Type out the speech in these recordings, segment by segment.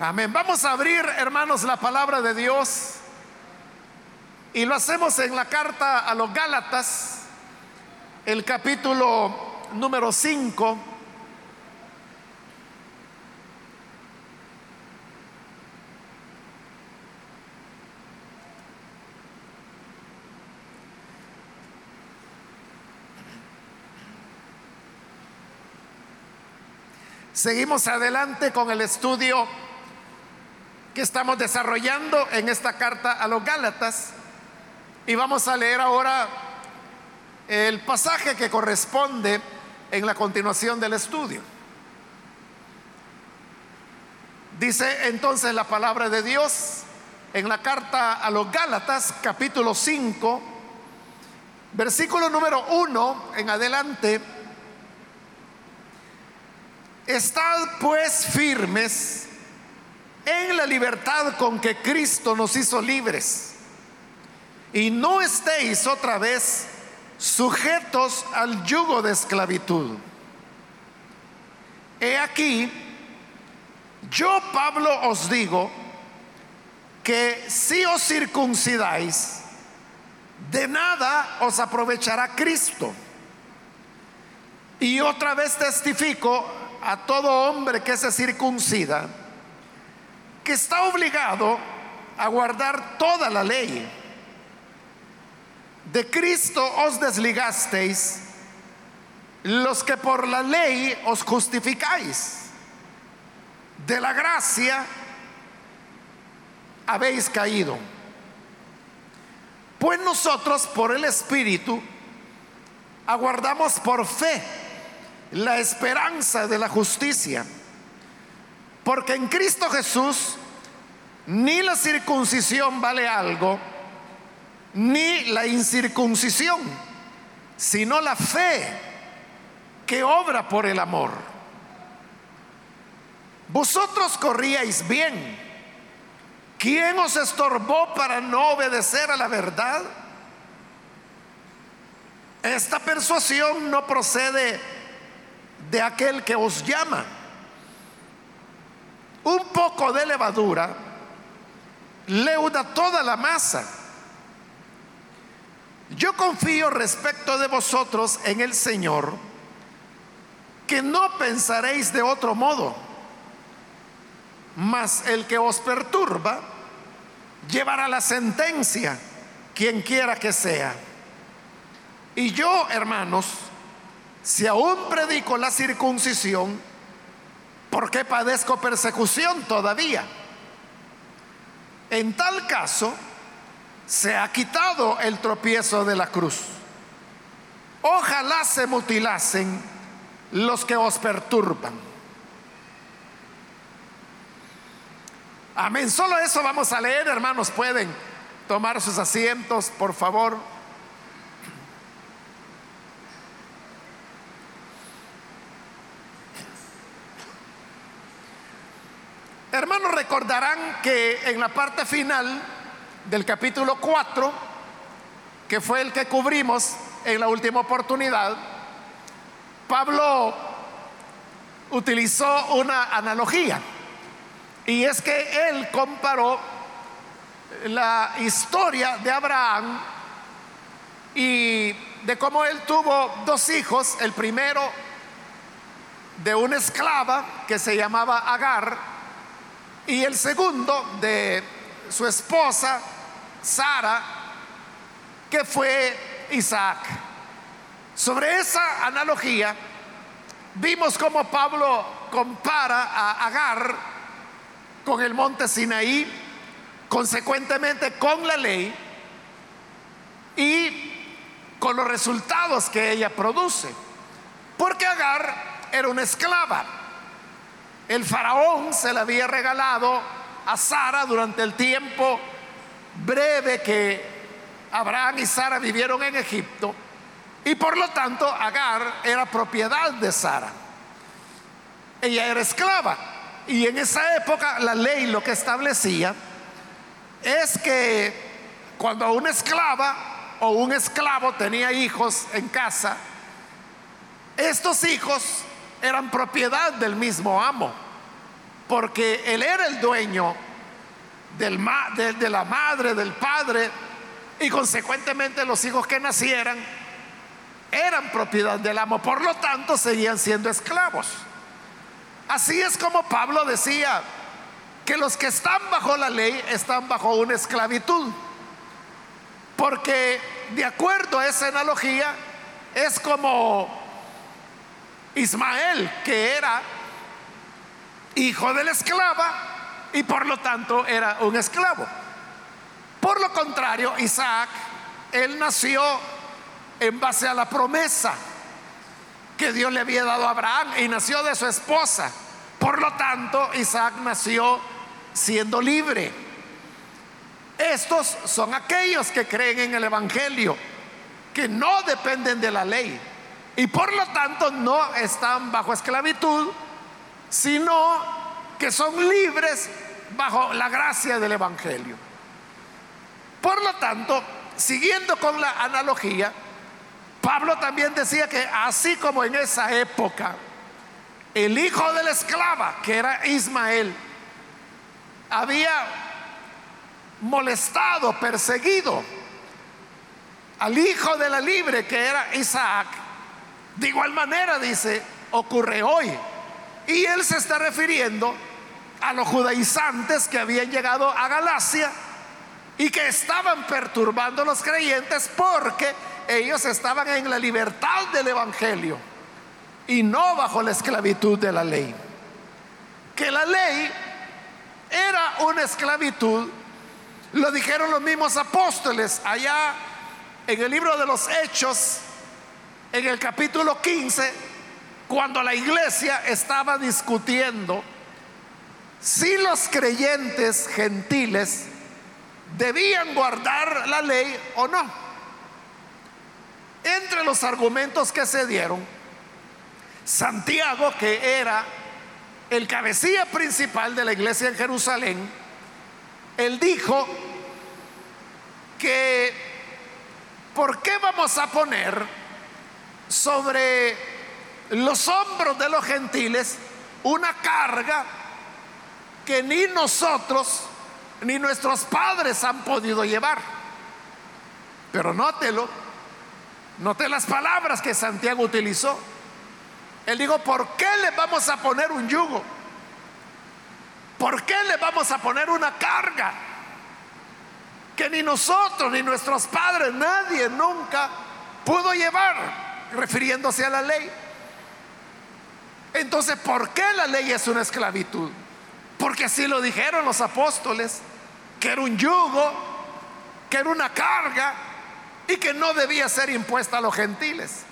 Amén. Vamos a abrir, hermanos, la palabra de Dios. Y lo hacemos en la carta a los Gálatas, el capítulo número 5. Seguimos adelante con el estudio que estamos desarrollando en esta carta a los Gálatas y vamos a leer ahora el pasaje que corresponde en la continuación del estudio. Dice entonces la palabra de Dios en la carta a los Gálatas capítulo 5, versículo número 1 en adelante. Estad pues firmes en la libertad con que Cristo nos hizo libres. Y no estéis otra vez sujetos al yugo de esclavitud. He aquí, yo Pablo os digo que si os circuncidáis, de nada os aprovechará Cristo. Y otra vez testifico a todo hombre que se circuncida, que está obligado a guardar toda la ley. De Cristo os desligasteis los que por la ley os justificáis. De la gracia habéis caído. Pues nosotros por el Espíritu aguardamos por fe la esperanza de la justicia. Porque en Cristo Jesús ni la circuncisión vale algo, ni la incircuncisión, sino la fe que obra por el amor. Vosotros corríais bien. ¿Quién os estorbó para no obedecer a la verdad? Esta persuasión no procede de aquel que os llama. Un poco de levadura leuda toda la masa. Yo confío respecto de vosotros en el Señor, que no pensaréis de otro modo, mas el que os perturba llevará la sentencia, quien quiera que sea. Y yo, hermanos, si aún predico la circuncisión, ¿por qué padezco persecución todavía? En tal caso, se ha quitado el tropiezo de la cruz. Ojalá se mutilasen los que os perturban. Amén. Solo eso vamos a leer, hermanos. Pueden tomar sus asientos, por favor. Hermanos, recordarán que en la parte final del capítulo 4, que fue el que cubrimos en la última oportunidad, Pablo utilizó una analogía. Y es que él comparó la historia de Abraham y de cómo él tuvo dos hijos, el primero de una esclava que se llamaba Agar, y el segundo de su esposa, Sara, que fue Isaac. Sobre esa analogía, vimos cómo Pablo compara a Agar con el monte Sinaí, consecuentemente con la ley y con los resultados que ella produce. Porque Agar era una esclava el faraón se la había regalado a Sara durante el tiempo breve que Abraham y Sara vivieron en Egipto y por lo tanto Agar era propiedad de Sara. Ella era esclava y en esa época la ley lo que establecía es que cuando una esclava o un esclavo tenía hijos en casa, estos hijos eran propiedad del mismo amo. porque él era el dueño del de la madre, del padre, y consecuentemente los hijos que nacieran eran propiedad del amo, por lo tanto seguían siendo esclavos. Así es como Pablo decía que los que están bajo la ley están bajo una esclavitud, porque de acuerdo a esa analogía es como Ismael, que era hijo de la esclava y por lo tanto era un esclavo. Por lo contrario, Isaac, él nació en base a la promesa que Dios le había dado a Abraham y nació de su esposa. Por lo tanto, Isaac nació siendo libre. Estos son aquellos que creen en el Evangelio, que no dependen de la ley y por lo tanto no están bajo esclavitud, sino que son libres bajo la gracia del Evangelio. Por lo tanto, siguiendo con la analogía, Pablo también decía que así como en esa época, el hijo de la esclava, que era Ismael, había molestado, perseguido al hijo de la libre, que era Isaac, de igual manera dice, ocurre hoy. Y él se está refiriendo a los judaizantes que habían llegado a Galacia y que estaban perturbando a los creyentes porque ellos estaban en la libertad del Evangelio y no bajo la esclavitud de la ley. Que la ley era una esclavitud, lo dijeron los mismos apóstoles allá en el libro de los Hechos, en el capítulo 15, cuando la iglesia estaba discutiendo si los creyentes gentiles debían guardar la ley o no. Entre los argumentos que se dieron, Santiago, que era el cabecilla principal de la iglesia en Jerusalén, él dijo que ¿por qué vamos a poner sobre los hombros de los gentiles una carga que ni nosotros ni nuestros padres han podido llevar. Pero nótelo, note las palabras que Santiago utilizó. Él dijo, ¿por qué le vamos a poner un yugo? ¿Por qué le vamos a poner una carga? Que ni nosotros ni nuestros padres, nadie nunca pudo llevar, refiriéndose a la ley. Entonces, ¿por qué la ley es una esclavitud? Porque así lo dijeron los apóstoles, que era un yugo, que era una carga y que no debía ser impuesta a los gentiles.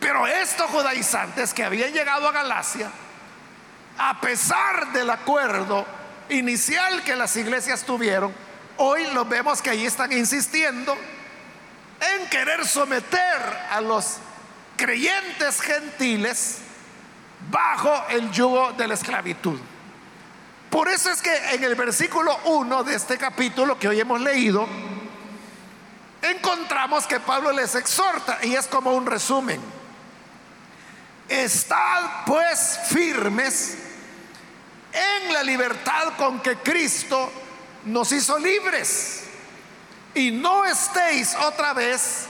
Pero estos judaizantes que habían llegado a Galacia, a pesar del acuerdo inicial que las iglesias tuvieron, hoy los vemos que allí están insistiendo en querer someter a los creyentes gentiles bajo el yugo de la esclavitud. Por eso es que en el versículo 1 de este capítulo que hoy hemos leído, encontramos que Pablo les exhorta y es como un resumen. Estad pues firmes en la libertad con que Cristo nos hizo libres y no estéis otra vez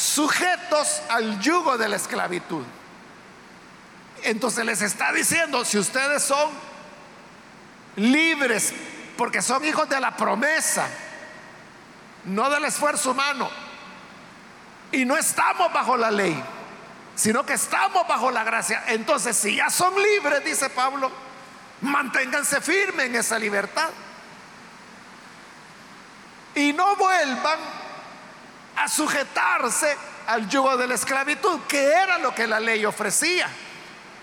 sujetos al yugo de la esclavitud. Entonces les está diciendo, si ustedes son libres, porque son hijos de la promesa, no del esfuerzo humano. Y no estamos bajo la ley, sino que estamos bajo la gracia. Entonces, si ya son libres, dice Pablo, manténganse firmes en esa libertad. Y no vuelvan a sujetarse al yugo de la esclavitud, que era lo que la ley ofrecía.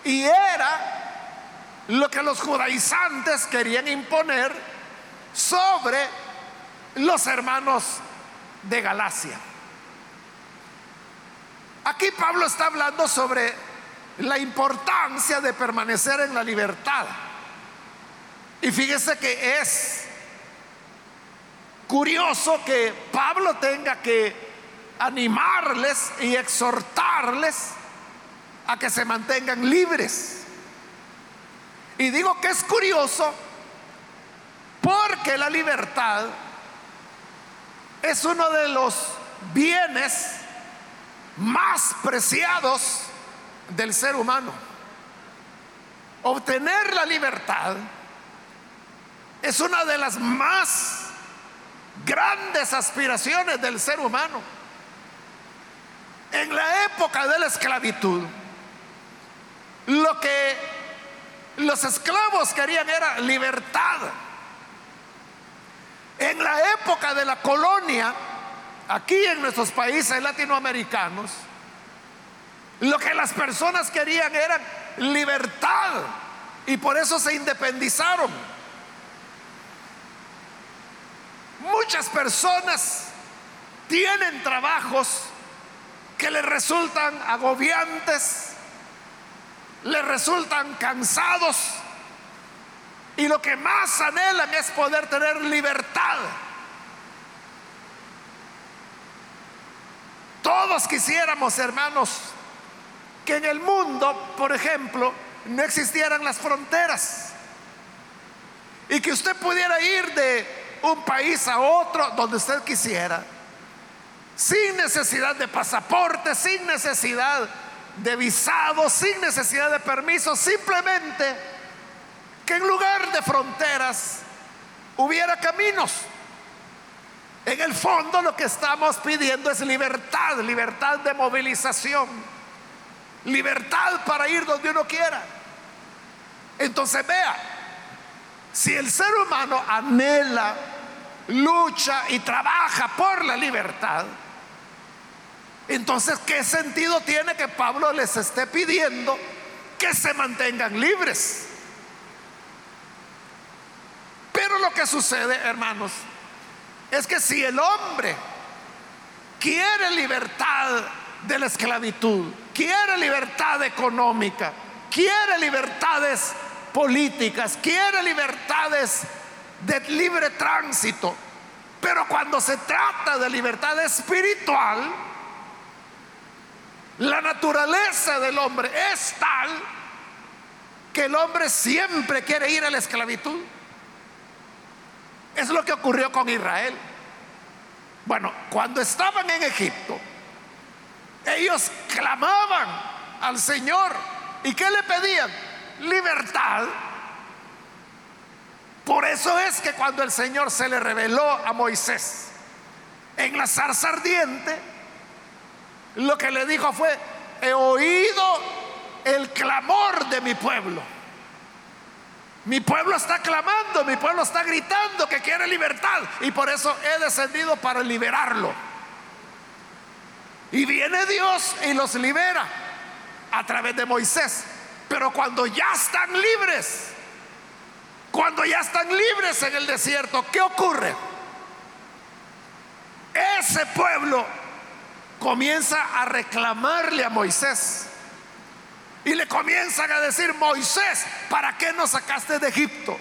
Y era lo que los judaizantes querían imponer sobre los hermanos de Galacia. Aquí Pablo está hablando sobre la importancia de permanecer en la libertad. Y fíjese que es curioso que Pablo tenga que animarles y exhortarles a que se mantengan libres. Y digo que es curioso porque la libertad es uno de los bienes más preciados del ser humano. Obtener la libertad es una de las más grandes aspiraciones del ser humano. En la época de la esclavitud, lo que los esclavos querían era libertad. En la época de la colonia, aquí en nuestros países latinoamericanos, lo que las personas querían era libertad y por eso se independizaron. Muchas personas tienen trabajos que les resultan agobiantes, les resultan cansados. Y lo que más anhelan es poder tener libertad. Todos quisiéramos, hermanos, que en el mundo, por ejemplo, no existieran las fronteras. Y que usted pudiera ir de un país a otro donde usted quisiera, sin necesidad de pasaporte, sin necesidad de visado, sin necesidad de permiso, simplemente que en lugar de fronteras hubiera caminos. En el fondo lo que estamos pidiendo es libertad, libertad de movilización libertad para ir donde uno quiera. Entonces vea, si el ser humano anhela, lucha y trabaja por la libertad, entonces ¿qué sentido tiene que Pablo les esté pidiendo que se mantengan libres? Pero lo que sucede, hermanos, es que si el hombre quiere libertad de la esclavitud, quiere libertad económica, quiere libertades políticas, quiere libertades de libre tránsito. Pero cuando se trata de libertad espiritual, la naturaleza del hombre es tal que el hombre siempre quiere ir a la esclavitud. Es lo que ocurrió con Israel. Bueno, cuando estaban en Egipto, ellos clamaban al Señor. ¿Y qué le pedían? Libertad. Por eso es que cuando el Señor se le reveló a Moisés en la zarza ardiente, lo que le dijo fue, he oído el clamor de mi pueblo. Mi pueblo está clamando, mi pueblo está gritando que quiere libertad y por eso he descendido para liberarlo. Y viene Dios y los libera a través de Moisés. Pero cuando ya están libres, cuando ya están libres en el desierto, ¿qué ocurre? Ese pueblo comienza a reclamarle a Moisés. Y le comienzan a decir, Moisés, ¿para qué nos sacaste de Egipto?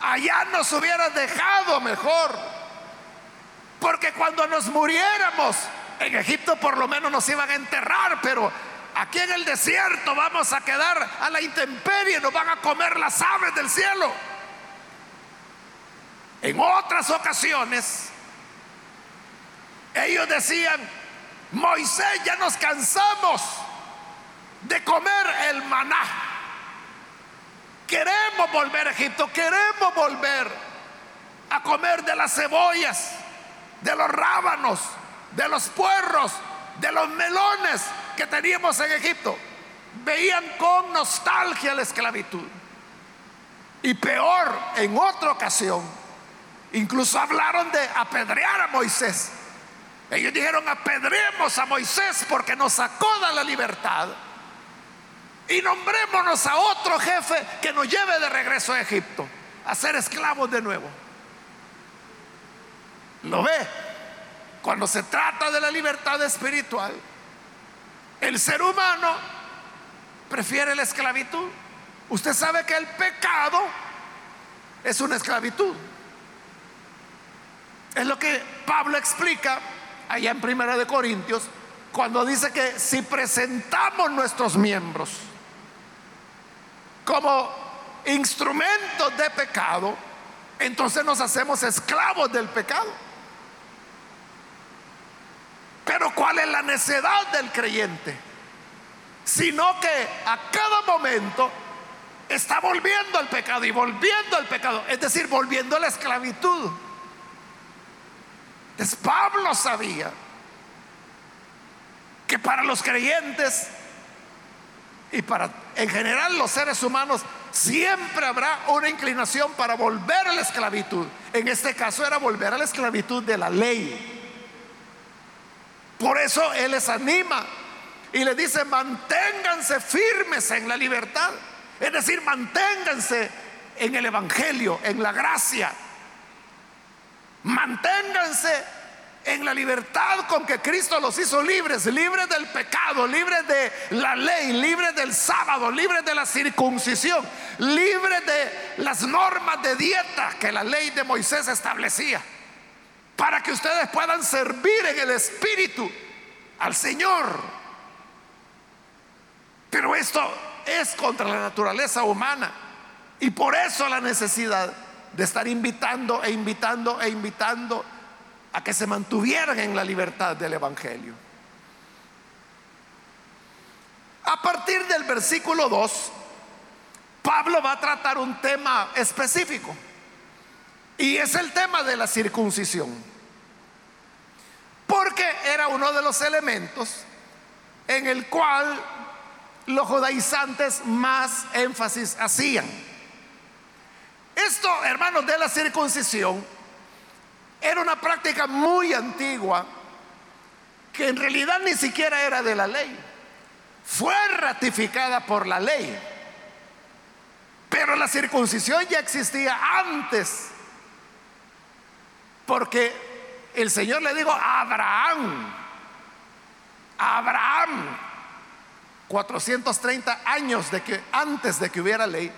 Allá nos hubieras dejado mejor. Porque cuando nos muriéramos, en Egipto por lo menos nos iban a enterrar, pero aquí en el desierto vamos a quedar a la intemperie, nos van a comer las aves del cielo. En otras ocasiones, ellos decían, Moisés, ya nos cansamos de comer el maná. Queremos volver a Egipto, queremos volver a comer de las cebollas, de los rábanos, de los puerros, de los melones que teníamos en Egipto. Veían con nostalgia la esclavitud. Y peor, en otra ocasión, incluso hablaron de apedrear a Moisés. Ellos dijeron, apedremos a Moisés porque nos sacó de la libertad. Y nombrémonos a otro jefe que nos lleve de regreso a Egipto, a ser esclavos de nuevo. ¿Lo ve? Cuando se trata de la libertad espiritual, el ser humano prefiere la esclavitud. Usted sabe que el pecado es una esclavitud. Es lo que Pablo explica allá en Primera de Corintios cuando dice que si presentamos nuestros miembros como instrumentos de pecado, entonces nos hacemos esclavos del pecado. Pero ¿cuál es la necedad del creyente? Sino que a cada momento está volviendo al pecado y volviendo al pecado, es decir, volviendo a la esclavitud. Entonces Pablo sabía que para los creyentes y para en general los seres humanos siempre habrá una inclinación para volver a la esclavitud. En este caso era volver a la esclavitud de la ley. Por eso Él les anima y le dice, manténganse firmes en la libertad. Es decir, manténganse en el Evangelio, en la gracia. Manténganse en la libertad con que Cristo los hizo libres, libres del pecado, libres de la ley, libres del sábado, libres de la circuncisión, libres de las normas de dieta que la ley de Moisés establecía, para que ustedes puedan servir en el Espíritu al Señor. Pero esto es contra la naturaleza humana y por eso la necesidad de estar invitando e invitando e invitando a que se mantuvieran en la libertad del Evangelio. A partir del versículo 2, Pablo va a tratar un tema específico y es el tema de la circuncisión. Porque era uno de los elementos en el cual los judaizantes más énfasis hacían. Esto, hermanos, de la circuncisión era una práctica muy antigua que en realidad ni siquiera era de la ley. Fue ratificada por la ley. Pero la circuncisión ya existía antes. Porque el Señor le dijo a Abraham, Abraham, 430 años de que antes de que hubiera ley,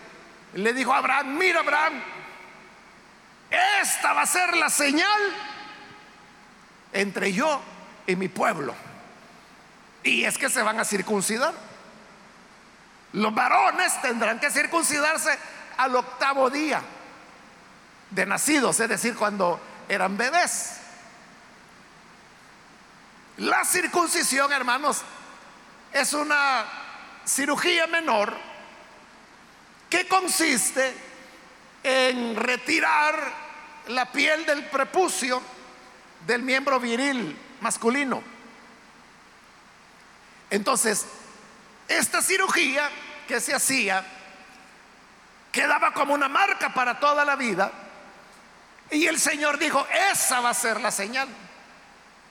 le dijo a Abraham, mira Abraham, esta va a ser la señal entre yo y mi pueblo. Y es que se van a circuncidar. Los varones tendrán que circuncidarse al octavo día de nacidos, es decir, cuando eran bebés. La circuncisión, hermanos, es una cirugía menor que consiste en retirar la piel del prepucio del miembro viril masculino. Entonces, esta cirugía que se hacía quedaba como una marca para toda la vida. Y el Señor dijo, esa va a ser la señal,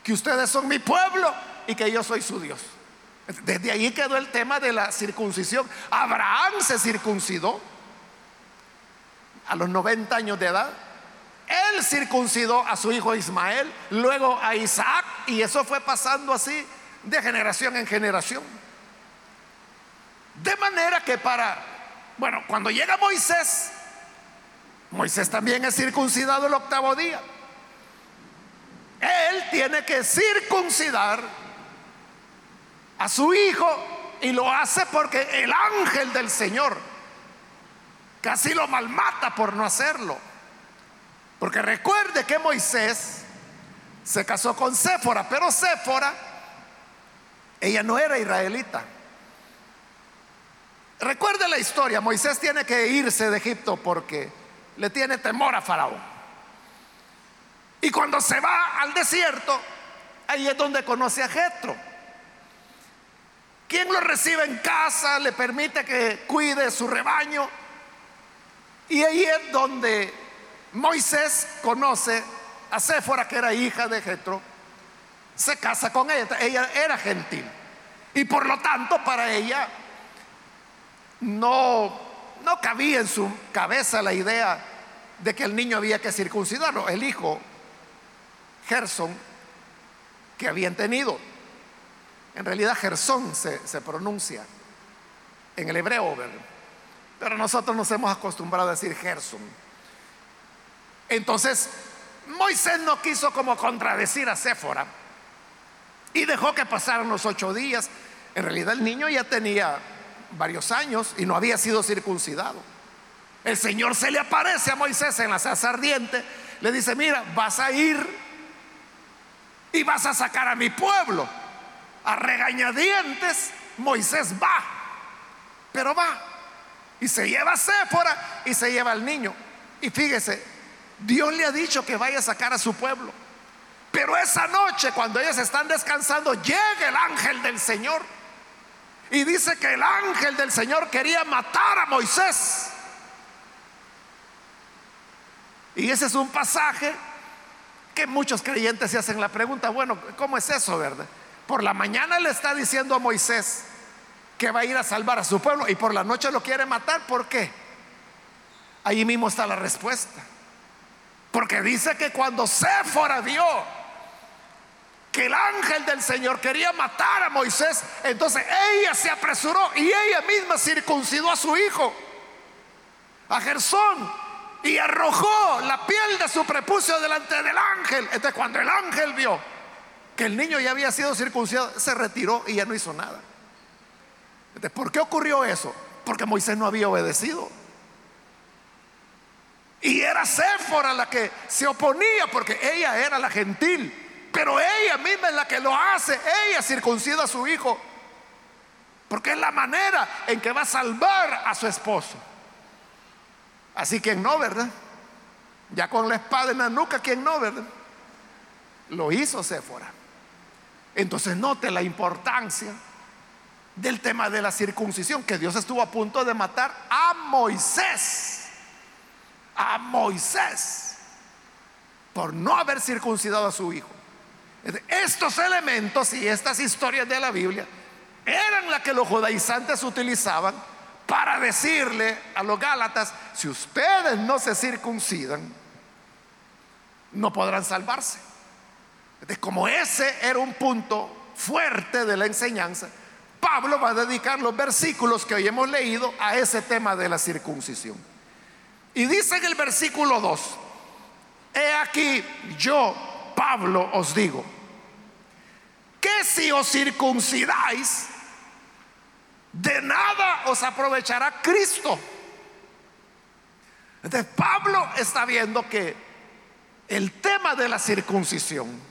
que ustedes son mi pueblo y que yo soy su Dios. Desde ahí quedó el tema de la circuncisión. Abraham se circuncidó a los 90 años de edad. Él circuncidó a su hijo Ismael, luego a Isaac, y eso fue pasando así de generación en generación. De manera que para, bueno, cuando llega Moisés, Moisés también es circuncidado el octavo día. Él tiene que circuncidar a su hijo y lo hace porque el ángel del Señor casi lo malmata por no hacerlo. Porque recuerde que Moisés se casó con Séfora, pero Séfora, ella no era israelita. Recuerde la historia, Moisés tiene que irse de Egipto porque le tiene temor a Faraón. Y cuando se va al desierto, ahí es donde conoce a Jetro. Quien lo recibe en casa, le permite que cuide su rebaño. Y ahí es donde Moisés conoce a Séfora, que era hija de Jetro, se casa con ella. Ella era gentil. Y por lo tanto, para ella no, no cabía en su cabeza la idea de que el niño había que circuncidarlo. El hijo, Gerson, que habían tenido. En realidad, Gersón se, pronuncia en el hebreo, pero nosotros nos hemos acostumbrado a decir Gerson. Entonces, Moisés no quiso como contradecir a Séfora y dejó que pasaran los ocho días. En realidad el niño ya tenía varios años y no había sido circuncidado. El Señor se le aparece a Moisés en la salsa ardiente, le dice, mira, vas a ir y vas a sacar a mi pueblo. A regañadientes, Moisés va, pero va. Y se lleva a Séfora y se lleva al niño. Y fíjese, Dios le ha dicho que vaya a sacar a su pueblo. Pero esa noche, cuando ellos están descansando, llega el ángel del Señor. Y dice que el ángel del Señor quería matar a Moisés. Y ese es un pasaje que muchos creyentes se hacen la pregunta, bueno, ¿cómo es eso, verdad? Por la mañana le está diciendo a Moisés que va a ir a salvar a su pueblo y por la noche lo quiere matar, ¿por qué? Ahí mismo está la respuesta. Porque dice que cuando Séfora vio que el ángel del Señor quería matar a Moisés, entonces ella se apresuró y ella misma circuncidó a su hijo, a Gersón, y arrojó la piel de su prepucio delante del ángel. Entonces cuando el ángel vio que el niño ya había sido circuncidado, se retiró y ya no hizo nada. ¿por qué ocurrió eso? Porque Moisés no había obedecido. Y era Séfora la que se oponía porque ella era la gentil. Pero ella misma es la que lo hace. Ella circuncida a su hijo. Porque es la manera en que va a salvar a su esposo. Así que no, ¿verdad? Ya con la espada en la nuca, ¿quién no, verdad? Lo hizo Séfora. Entonces note la importancia del tema de la circuncisión, que Dios estuvo a punto de matar a Moisés. A Moisés. Por no haber circuncidado a su hijo. Estos elementos y estas historias de la Biblia eran las que los judaizantes utilizaban para decirle a los Gálatas, si ustedes no se circuncidan, no podrán salvarse. Como ese era un punto fuerte de la enseñanza, Pablo va a dedicar los versículos que hoy hemos leído a ese tema de la circuncisión. Y dice en el versículo 2, he aquí yo, Pablo, os digo, que si os circuncidáis, de nada os aprovechará Cristo. Entonces Pablo está viendo que el tema de la circuncisión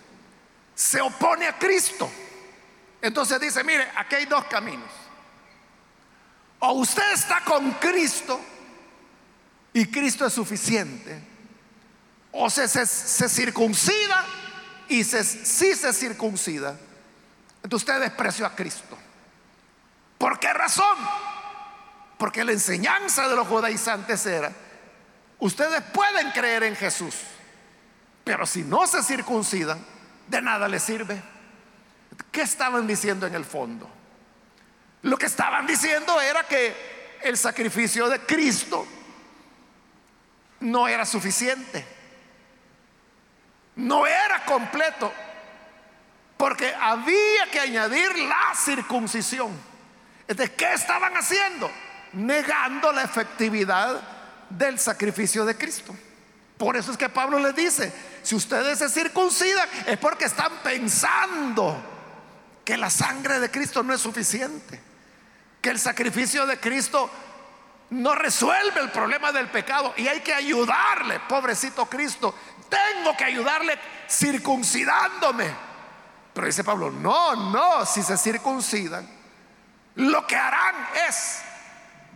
se opone a Cristo. Entonces dice, mire, aquí hay dos caminos. O usted está con Cristo y Cristo es suficiente. O se, se, circuncida y si se circuncida, entonces usted despreció a Cristo. ¿Por qué razón? Porque la enseñanza de los judaizantes era, ustedes pueden creer en Jesús, pero si no se circuncidan, de nada les sirve. ¿Qué estaban diciendo en el fondo? Lo que estaban diciendo era que el sacrificio de Cristo no era suficiente, no era completo, porque había que añadir la circuncisión. Entonces, ¿qué estaban haciendo? Negando la efectividad del sacrificio de Cristo. Por eso es que Pablo les dice, si ustedes se circuncidan es porque están pensando que la sangre de Cristo no es suficiente, que el sacrificio de Cristo no resuelve el problema del pecado y hay que ayudarle, pobrecito Cristo, tengo que ayudarle circuncidándome. Pero dice Pablo, no, no, si se circuncidan, lo que harán es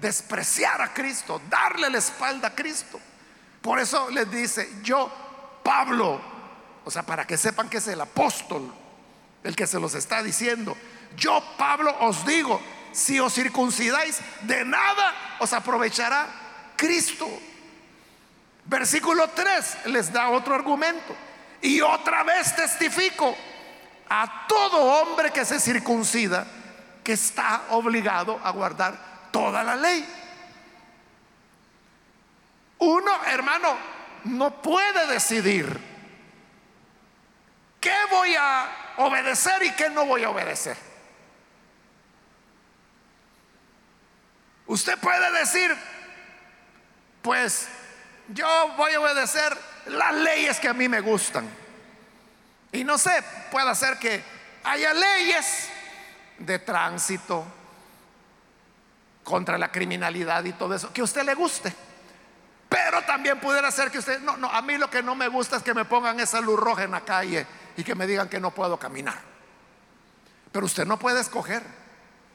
despreciar a Cristo, darle la espalda a Cristo. Por eso les dice, yo, Pablo, o sea, para que sepan que es el apóstol el que se los está diciendo, yo, Pablo, os digo, si os circuncidáis, de nada os aprovechará Cristo. Versículo 3 les da otro argumento. Y otra vez testifico a todo hombre que se circuncida que está obligado a guardar toda la ley. Uno, hermano, no puede decidir qué voy a obedecer y qué no voy a obedecer. Usted puede decir, pues yo voy a obedecer las leyes que a mí me gustan. Y no sé, puede ser que haya leyes de tránsito, contra la criminalidad y todo eso, que a usted le guste. Pero también pudiera ser que usted, no, no, a mí lo que no me gusta es que me pongan esa luz roja en la calle y que me digan que no puedo caminar. Pero usted no puede escoger.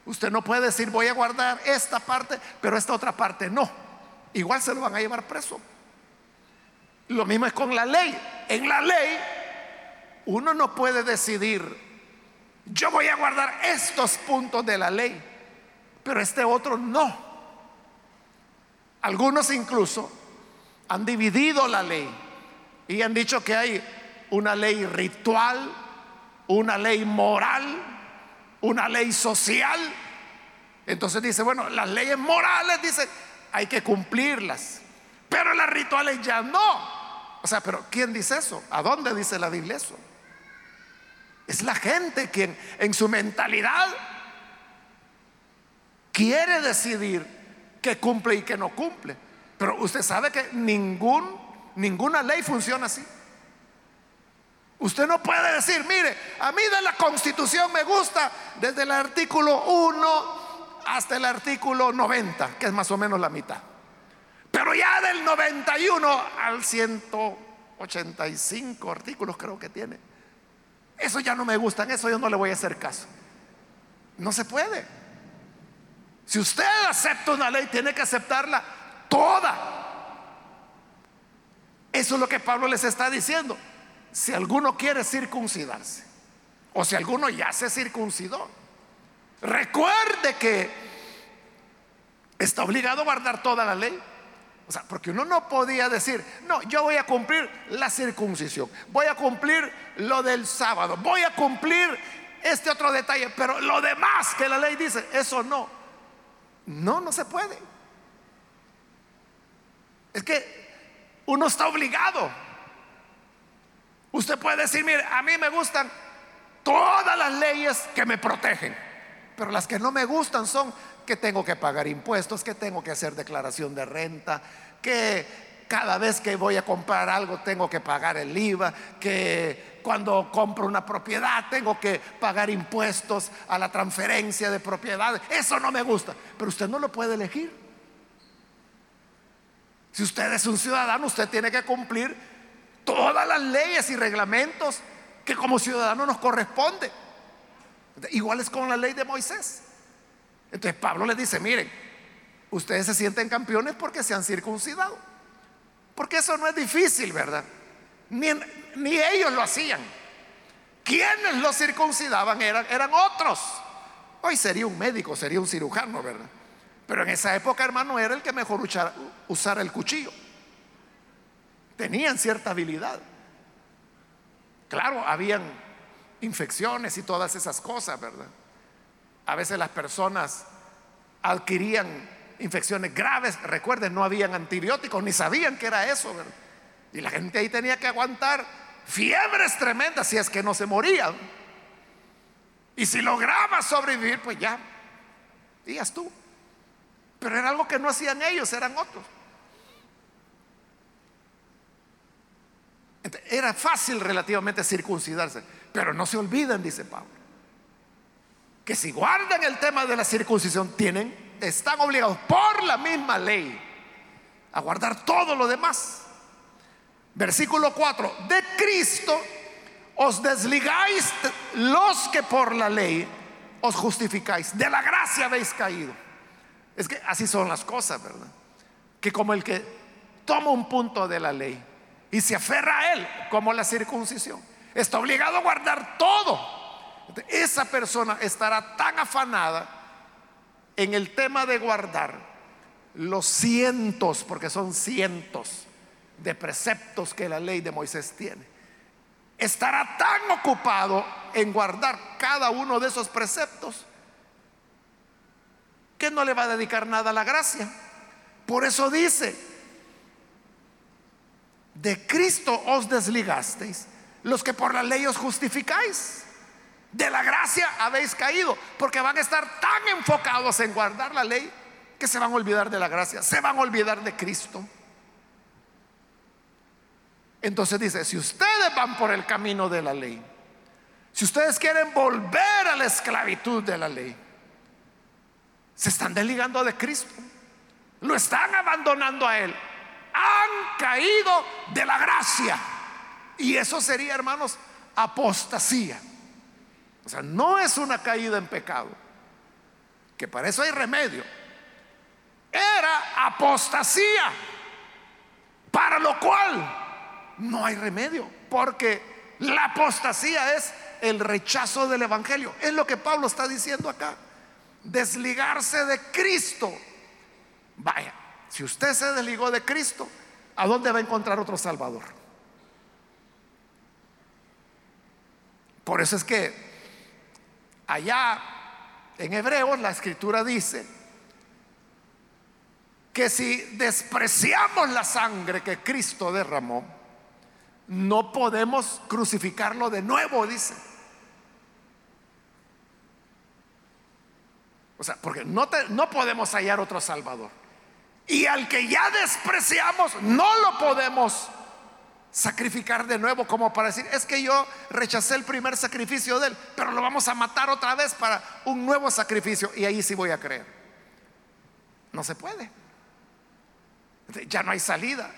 Usted no puede decir voy a guardar esta parte, pero esta otra parte no. Igual se lo van a llevar preso. Lo mismo es con la ley. En la ley uno no puede decidir yo voy a guardar estos puntos de la ley, pero este otro no. Algunos incluso han dividido la ley y han dicho que hay una ley ritual, una ley moral, una ley social. Entonces dice, bueno, las leyes morales, dice, hay que cumplirlas, pero las rituales ya no. O sea, pero ¿quién dice eso? ¿A dónde dice la Biblia eso? Es la gente quien en su mentalidad quiere decidir que cumple y que no cumple. Pero usted sabe que ningún, ninguna ley funciona así. Usted no puede decir, mire, a mí de la constitución me gusta desde el artículo 1 hasta el artículo 90, que es más o menos la mitad. Pero ya del 91 al 185 artículos creo que tiene. Eso ya no me gusta, en eso yo no le voy a hacer caso. No se puede. Si usted acepta una ley, tiene que aceptarla toda. Eso es lo que Pablo les está diciendo. Si alguno quiere circuncidarse, o si alguno ya se circuncidó, recuerde que está obligado a guardar toda la ley. O sea, porque uno no podía decir, no, yo voy a cumplir la circuncisión, voy a cumplir lo del sábado, voy a cumplir este otro detalle, pero lo demás que la ley dice, eso no. No, no se puede. Es que uno está obligado. Usted puede decir, mire, a mí me gustan todas las leyes que me protegen, pero las que no me gustan son que tengo que pagar impuestos, que tengo que hacer declaración de renta, que cada vez que voy a comprar algo tengo que pagar el IVA, que cuando compro una propiedad tengo que pagar impuestos a la transferencia de propiedades. Eso no me gusta, pero usted no lo puede elegir. Si usted es un ciudadano, usted tiene que cumplir todas las leyes y reglamentos que como ciudadano nos corresponde. Igual es con la ley de Moisés. Entonces Pablo les dice, miren, ustedes se sienten campeones porque se han circuncidado. Porque eso no es difícil, ¿verdad? Ni, ellos lo hacían. Quienes lo circuncidaban eran otros. Hoy sería un médico, sería un cirujano, ¿verdad? Pero en esa época, hermano, era el que mejor usara el cuchillo. Tenían cierta habilidad. Claro, habían infecciones y todas esas cosas, ¿verdad? A veces las personas adquirían infecciones graves. Recuerden, no habían antibióticos, ni sabían que era eso. Y la gente ahí tenía que aguantar fiebres tremendas si es que no se morían. Y si lograba sobrevivir, pues ya, ya tú. Pero era algo que no hacían ellos, eran otros. Era fácil relativamente circuncidarse, pero no se olviden, dice Pablo que si guardan el tema de la circuncisión, tienen, están obligados por la misma ley a guardar todo lo demás. Versículo 4, de Cristo os desligáis los que por la ley os justificáis, de la gracia habéis caído. Es que así son las cosas, ¿verdad? Que como el que toma un punto de la ley y se aferra a él, como la circuncisión, está obligado a guardar todo esa persona estará tan afanada en el tema de guardar los cientos, porque son cientos de preceptos que la ley de Moisés tiene. Estará tan ocupado en guardar cada uno de esos preceptos que no le va a dedicar nada a la gracia. Por eso dice, de Cristo os desligasteis, los que por la ley os justificáis. De la gracia habéis caído, porque van a estar tan enfocados en guardar la ley que se van a olvidar de la gracia, se van a olvidar de Cristo. Entonces dice, si ustedes van por el camino de la ley, si ustedes quieren volver a la esclavitud de la ley, se están desligando de Cristo, lo están abandonando a Él, han caído de la gracia. Y eso sería, hermanos, apostasía. O sea, no es una caída en pecado, que para eso hay remedio. Era apostasía, para lo cual no hay remedio, porque la apostasía es el rechazo del Evangelio. Es lo que Pablo está diciendo acá. Desligarse de Cristo. Vaya, si usted se desligó de Cristo, ¿a dónde va a encontrar otro Salvador? Por eso es que allá en Hebreos la escritura dice que si despreciamos la sangre que Cristo derramó, no podemos crucificarlo de nuevo, dice. O sea, porque no, no podemos hallar otro Salvador. Y al que ya despreciamos, no lo podemos sacrificar de nuevo como para decir, es que yo rechacé el primer sacrificio de él, pero lo vamos a matar otra vez para un nuevo sacrificio y ahí sí voy a creer. No se puede. Ya no hay salida.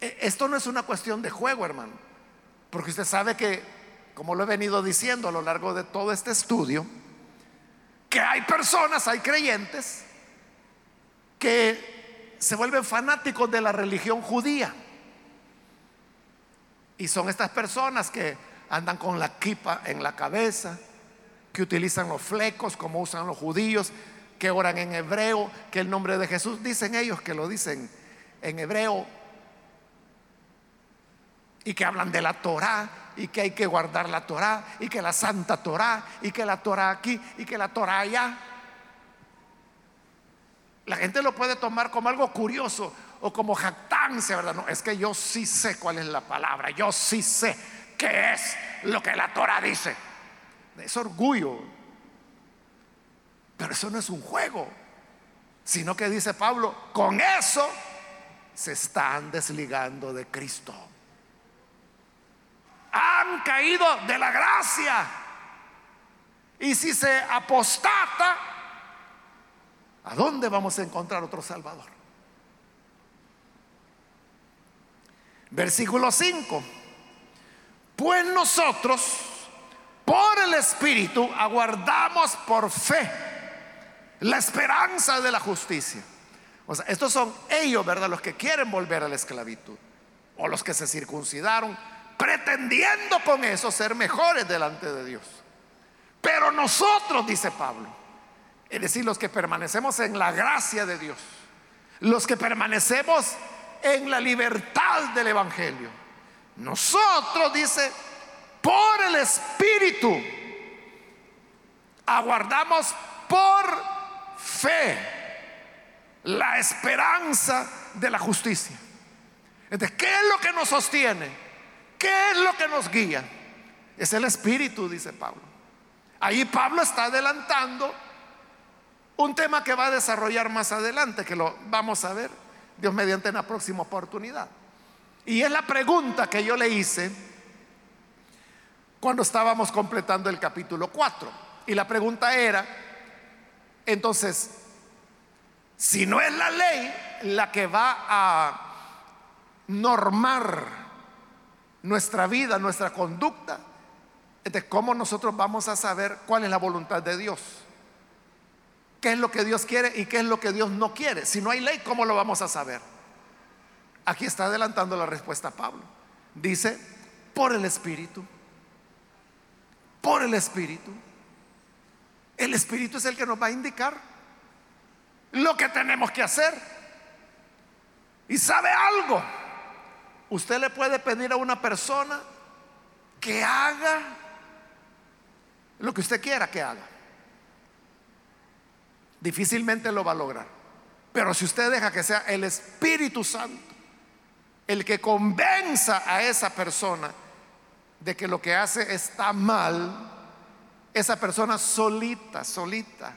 E, esto no es una cuestión de juego, hermano, porque usted sabe que, como lo he venido diciendo a lo largo de todo este estudio, que hay personas, hay creyentes, que se vuelven fanáticos de la religión judía. Y son estas personas que andan con la kipa en la cabeza, que utilizan los flecos como usan los judíos, que oran en hebreo, que el nombre de Jesús, dicen ellos que lo dicen en hebreo, y que hablan de la Torah, y que hay que guardar la Torah, y que la Santa Torah, y que la Torah aquí, y que la Torah allá. La gente lo puede tomar como algo curioso o como jactancia, ¿verdad? No, es que yo sí sé cuál es la palabra, yo sí sé qué es lo que la Torah dice. Es orgullo. Pero eso no es un juego, sino que dice Pablo, con eso se están desligando de Cristo. Han caído de la gracia. Y si se apostata, ¿A dónde vamos a encontrar otro Salvador? Versículo 5. Pues nosotros, por el Espíritu, aguardamos por fe la esperanza de la justicia. Estos son ellos, ¿verdad? Los que quieren volver a la esclavitud. O los que se circuncidaron, pretendiendo con eso ser mejores delante de Dios. Pero nosotros, dice Pablo, es decir, los que permanecemos en la gracia de Dios, los que permanecemos en la libertad del Evangelio. Nosotros, dice, por el Espíritu, aguardamos por fe la esperanza de la justicia. Entonces, ¿qué es lo que nos sostiene? ¿Qué es lo que nos guía? Es el Espíritu, dice Pablo. Ahí Pablo está adelantando un tema que va a desarrollar más adelante, que lo vamos a ver, Dios mediante en próxima oportunidad. Y es la pregunta que yo le hice cuando estábamos completando el capítulo 4. Y la pregunta era, entonces, si no es la ley la que va a normar nuestra vida, nuestra conducta, entonces, ¿cómo nosotros vamos a saber cuál es la voluntad de Dios? qué es lo que Dios quiere y qué es lo que Dios no quiere. Si no hay ley, ¿cómo lo vamos a saber? Aquí está adelantando la respuesta Pablo. Dice, por el Espíritu. Por el Espíritu. El Espíritu es el que nos va a indicar lo que tenemos que hacer. Y sabe algo. Usted le puede pedir a una persona que haga lo que usted quiera que haga difícilmente lo va a lograr. Pero si usted deja que sea el Espíritu Santo el que convenza a esa persona de que lo que hace está mal, esa persona solita, solita,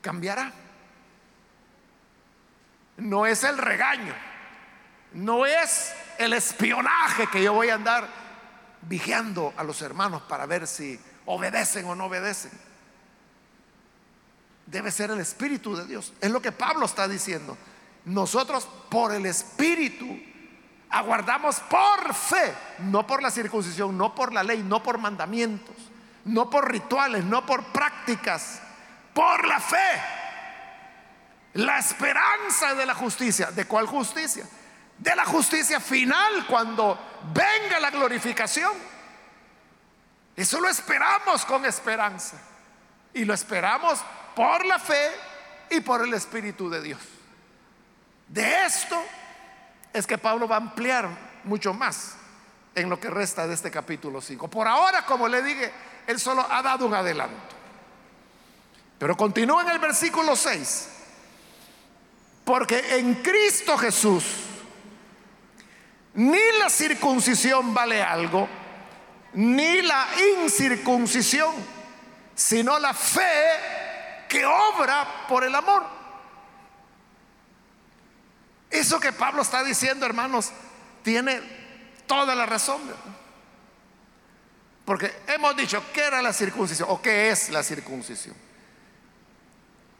cambiará. No es el regaño, no es el espionaje que yo voy a andar vigiando a los hermanos para ver si obedecen o no obedecen debe ser el Espíritu de Dios. Es lo que Pablo está diciendo. nosotros por el Espíritu aguardamos por fe, no por la circuncisión, no por la ley, no por mandamientos, no por rituales, no por prácticas, por la fe. La esperanza de la justicia. ¿De cuál justicia? De la justicia final cuando venga la glorificación. Eso lo esperamos con esperanza. Y lo esperamos por la fe y por el Espíritu de Dios. De esto es que Pablo va a ampliar mucho más en lo que resta de este capítulo 5. Por ahora, como le dije, él solo ha dado un adelanto. Pero continúa en el versículo 6. Porque en Cristo Jesús ni la circuncisión vale algo, ni la incircuncisión, sino la fe que obra por el amor. Eso que Pablo está diciendo, hermanos, tiene toda la razón. Porque hemos dicho, ¿qué era la circuncisión? ¿O qué es la circuncisión?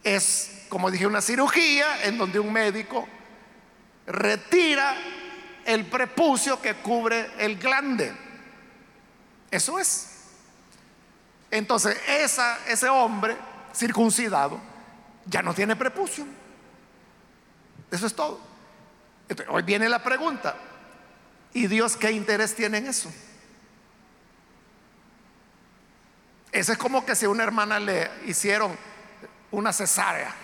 Es, como dije, una cirugía en donde un médico retira el prepucio que cubre el glande. Eso es. Entonces, esa, ese hombre circuncidado ya no tiene prepucio. Eso es todo. hoy viene la pregunta, ¿y Dios qué interés tiene en eso? Eso es como que si una hermana le hicieron una cesárea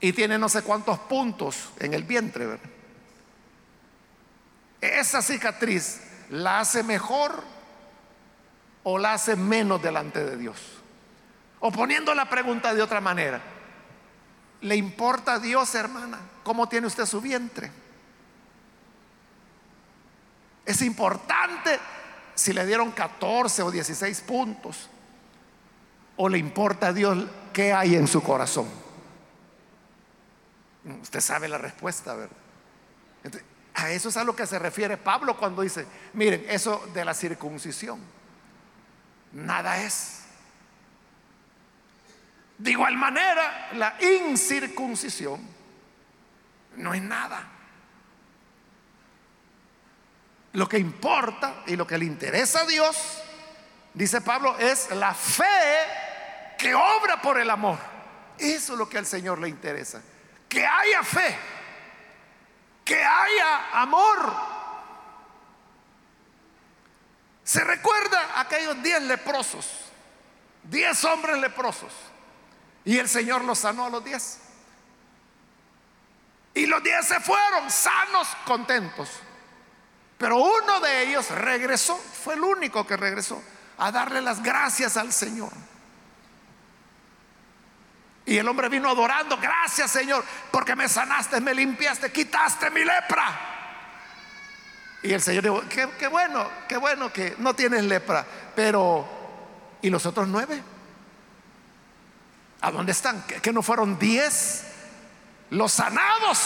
y tiene no sé cuántos puntos en el vientre, ¿verdad? Esa cicatriz la hace mejor o la hace menos delante de Dios. O poniendo la pregunta de otra manera, ¿le importa a Dios, hermana, cómo tiene usted su vientre? Es importante si le dieron 14 o 16 puntos o le importa a Dios qué hay en su corazón? Usted sabe la respuesta, ¿verdad? A eso es a lo que se refiere Pablo cuando dice, miren, eso de la circuncisión, nada es. De igual manera, la incircuncisión no es nada. Lo que importa y lo que le interesa a Dios, dice Pablo, es la fe que obra por el amor. Eso es lo que al Señor le interesa. Que haya fe, que haya amor. Se recuerda aquellos diez leprosos, diez hombres leprosos, y el Señor los sanó a los diez. Y los diez se fueron sanos, contentos. Pero uno de ellos regresó, fue el único que regresó, a darle las gracias al Señor. Y el hombre vino adorando, gracias Señor, porque me sanaste, me limpiaste, quitaste mi lepra. Y el Señor dijo, qué, bueno, qué bueno que no tienes lepra, pero ¿y los otros nueve? ¿A dónde están? ¿Que, no fueron diez? Los sanados.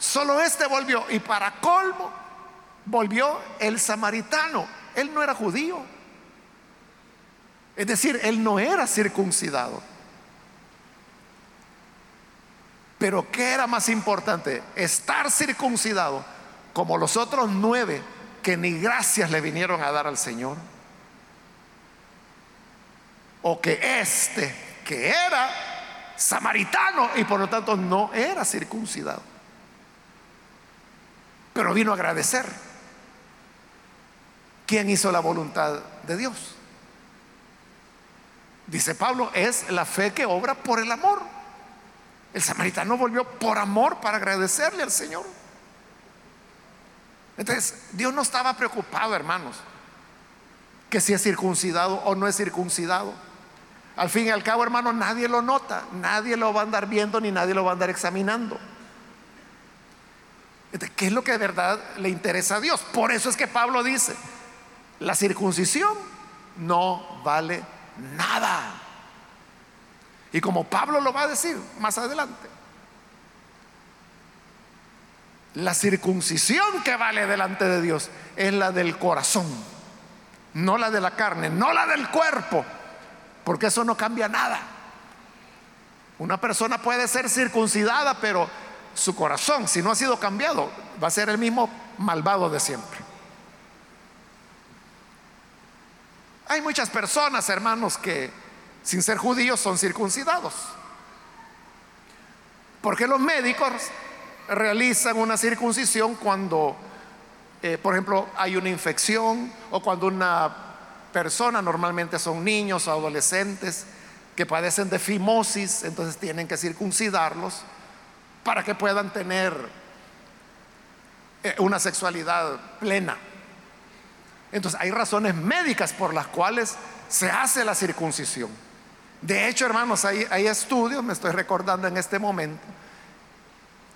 Solo este volvió. Y para colmo, volvió el samaritano. Él no era judío. Es decir, él no era circuncidado. Pero ¿qué era más importante? Estar circuncidado como los otros nueve que ni gracias le vinieron a dar al Señor. O que este, que era samaritano y por lo tanto no era circuncidado. Pero vino a agradecer. ¿Quién hizo la voluntad de Dios? Dice Pablo, es la fe que obra por el amor. El samaritano volvió por amor para agradecerle al Señor. Entonces, Dios no estaba preocupado, hermanos, que si es circuncidado o no es circuncidado. Al fin y al cabo, hermano, nadie lo nota, nadie lo va a andar viendo ni nadie lo va a andar examinando. ¿Qué es lo que de verdad le interesa a Dios? Por eso es que Pablo dice, la circuncisión no vale nada. Y como Pablo lo va a decir más adelante, la circuncisión que vale delante de Dios es la del corazón, no la de la carne, no la del cuerpo, porque eso no cambia nada. Una persona puede ser circuncidada, pero su corazón, si no ha sido cambiado, va a ser el mismo malvado de siempre. Hay muchas personas, hermanos, que sin ser judíos son circuncidados. Porque los médicos realizan una circuncisión cuando, eh, por ejemplo, hay una infección o cuando una persona, normalmente son niños o adolescentes, que padecen de fimosis, entonces tienen que circuncidarlos para que puedan tener eh, una sexualidad plena. Entonces hay razones médicas por las cuales se hace la circuncisión. De hecho, hermanos, hay, estudios, me estoy recordando en este momento,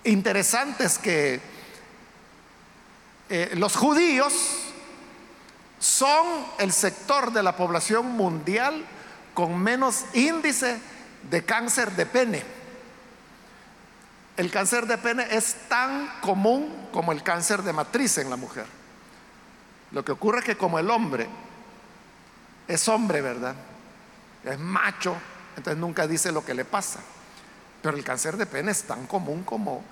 interesantes que eh, los judíos son el sector de la población mundial con menos índice de cáncer de pene. El cáncer de pene es tan común como el cáncer de matriz en la mujer. Lo que ocurre es que como el hombre es hombre, ¿verdad? Es macho, entonces nunca dice lo que le pasa. Pero el cáncer de pene es tan común como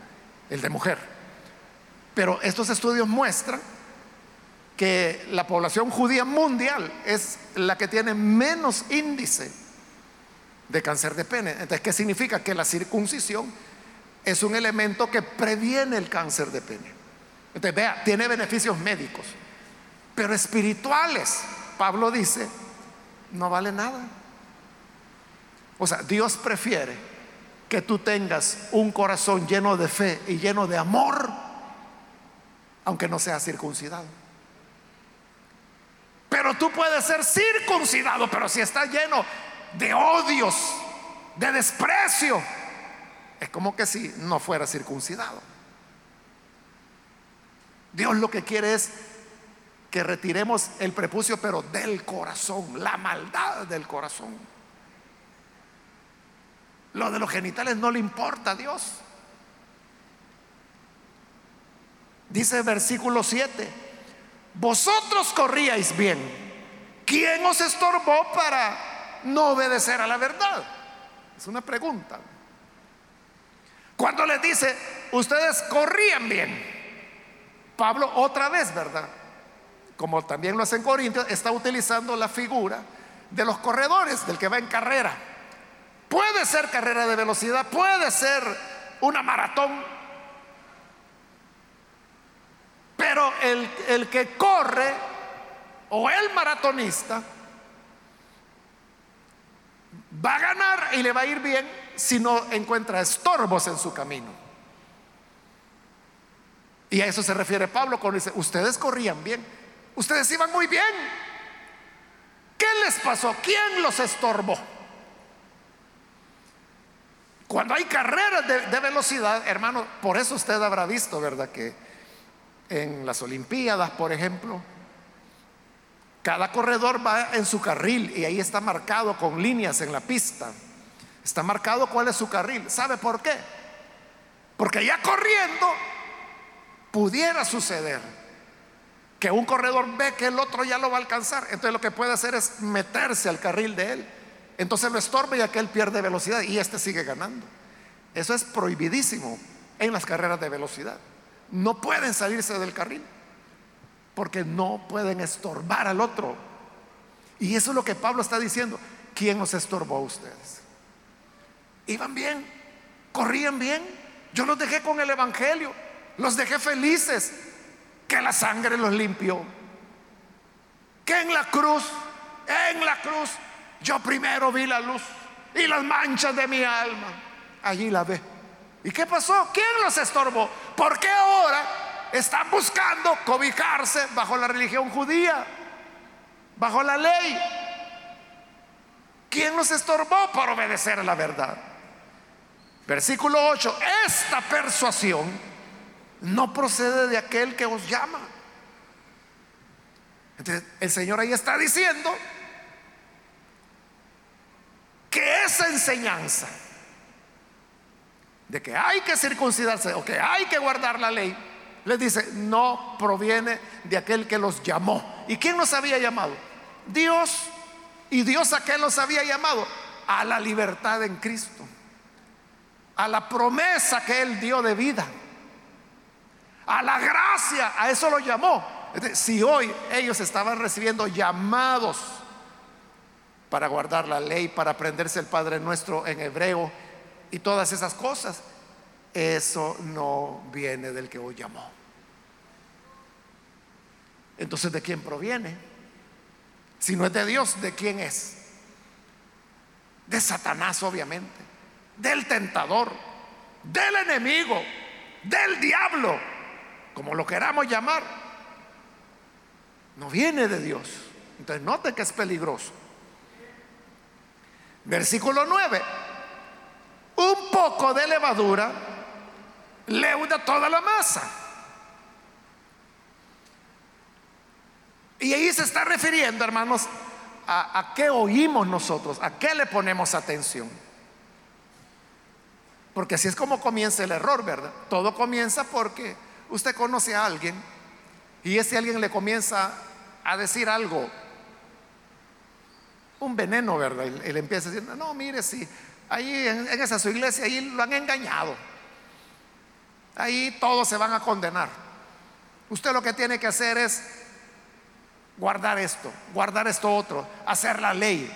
el de mujer. Pero estos estudios muestran que la población judía mundial es la que tiene menos índice de cáncer de pene. Entonces, ¿qué significa? Que la circuncisión es un elemento que previene el cáncer de pene. Entonces, vea, tiene beneficios médicos, pero espirituales, Pablo dice, no vale nada. O sea, Dios prefiere que tú tengas un corazón lleno de fe y lleno de amor, aunque no sea circuncidado. Pero tú puedes ser circuncidado, pero si estás lleno de odios, de desprecio, es como que si no fuera circuncidado. Dios lo que quiere es que retiremos el prepucio, pero del corazón, la maldad del corazón. Lo de los genitales no le importa a Dios. Dice versículo 7, vosotros corríais bien. ¿Quién os estorbó para no obedecer a la verdad? Es una pregunta. Cuando les dice, ustedes corrían bien. Pablo otra vez, ¿verdad? Como también lo hace en Corintios, está utilizando la figura de los corredores, del que va en carrera. Puede ser carrera de velocidad, puede ser una maratón, pero el, el que corre o el maratonista va a ganar y le va a ir bien si no encuentra estorbos en su camino. Y a eso se refiere Pablo cuando dice, ustedes corrían bien, ustedes iban muy bien. ¿Qué les pasó? ¿Quién los estorbó? Cuando hay carreras de, velocidad, hermano, por eso usted habrá visto, ¿verdad? Que en las Olimpiadas, por ejemplo, cada corredor va en su carril y ahí está marcado con líneas en la pista. Está marcado cuál es su carril. ¿Sabe por qué? Porque ya corriendo pudiera suceder que un corredor ve que el otro ya lo va a alcanzar. Entonces lo que puede hacer es meterse al carril de él entonces lo estorba y aquel pierde velocidad y este sigue ganando. Eso es prohibidísimo en las carreras de velocidad. No pueden salirse del carril porque no pueden estorbar al otro. Y eso es lo que Pablo está diciendo. ¿Quién nos estorbó a ustedes? Iban bien, corrían bien. Yo los dejé con el Evangelio, los dejé felices, que la sangre los limpió, que en la cruz, en la cruz yo primero vi la luz y las manchas de mi alma. Allí la ve. ¿Y qué pasó? ¿Quién los estorbó? ¿Por qué ahora están buscando cobijarse bajo la religión judía? Bajo la ley. ¿Quién los estorbó por obedecer a la verdad? Versículo 8. Esta persuasión no procede de aquel que os llama. Entonces, el Señor ahí está diciendo que esa enseñanza de que hay que circuncidarse o que hay que guardar la ley, les dice, no proviene de aquel que los llamó. ¿Y quién los había llamado? Dios. ¿Y Dios a qué los había llamado? A la libertad en Cristo. a la promesa que Él dio de vida, a la gracia, a eso lo llamó. Si hoy ellos estaban recibiendo llamados para guardar la ley, para aprenderse el Padre Nuestro en hebreo y todas esas cosas, eso no viene del que hoy llamó. Entonces, ¿de quién proviene? Si no es de Dios, ¿de quién es? De Satanás, obviamente, del tentador, del enemigo, del diablo, como lo queramos llamar. No viene de Dios. Entonces, note que es peligroso. Versículo 9. Un poco de levadura leuda toda la masa. Y ahí se está refiriendo, hermanos, a, qué oímos nosotros, a qué le ponemos atención. Porque así es como comienza el error, ¿verdad? Todo comienza porque usted conoce a alguien y ese alguien le comienza a decir algo, un veneno, ¿verdad? Y, le empieza a decir, no, mire, si ahí en, en esa su iglesia, ahí lo han engañado. Ahí todos se van a condenar. Usted lo que tiene que hacer es guardar esto, guardar esto otro, hacer la ley.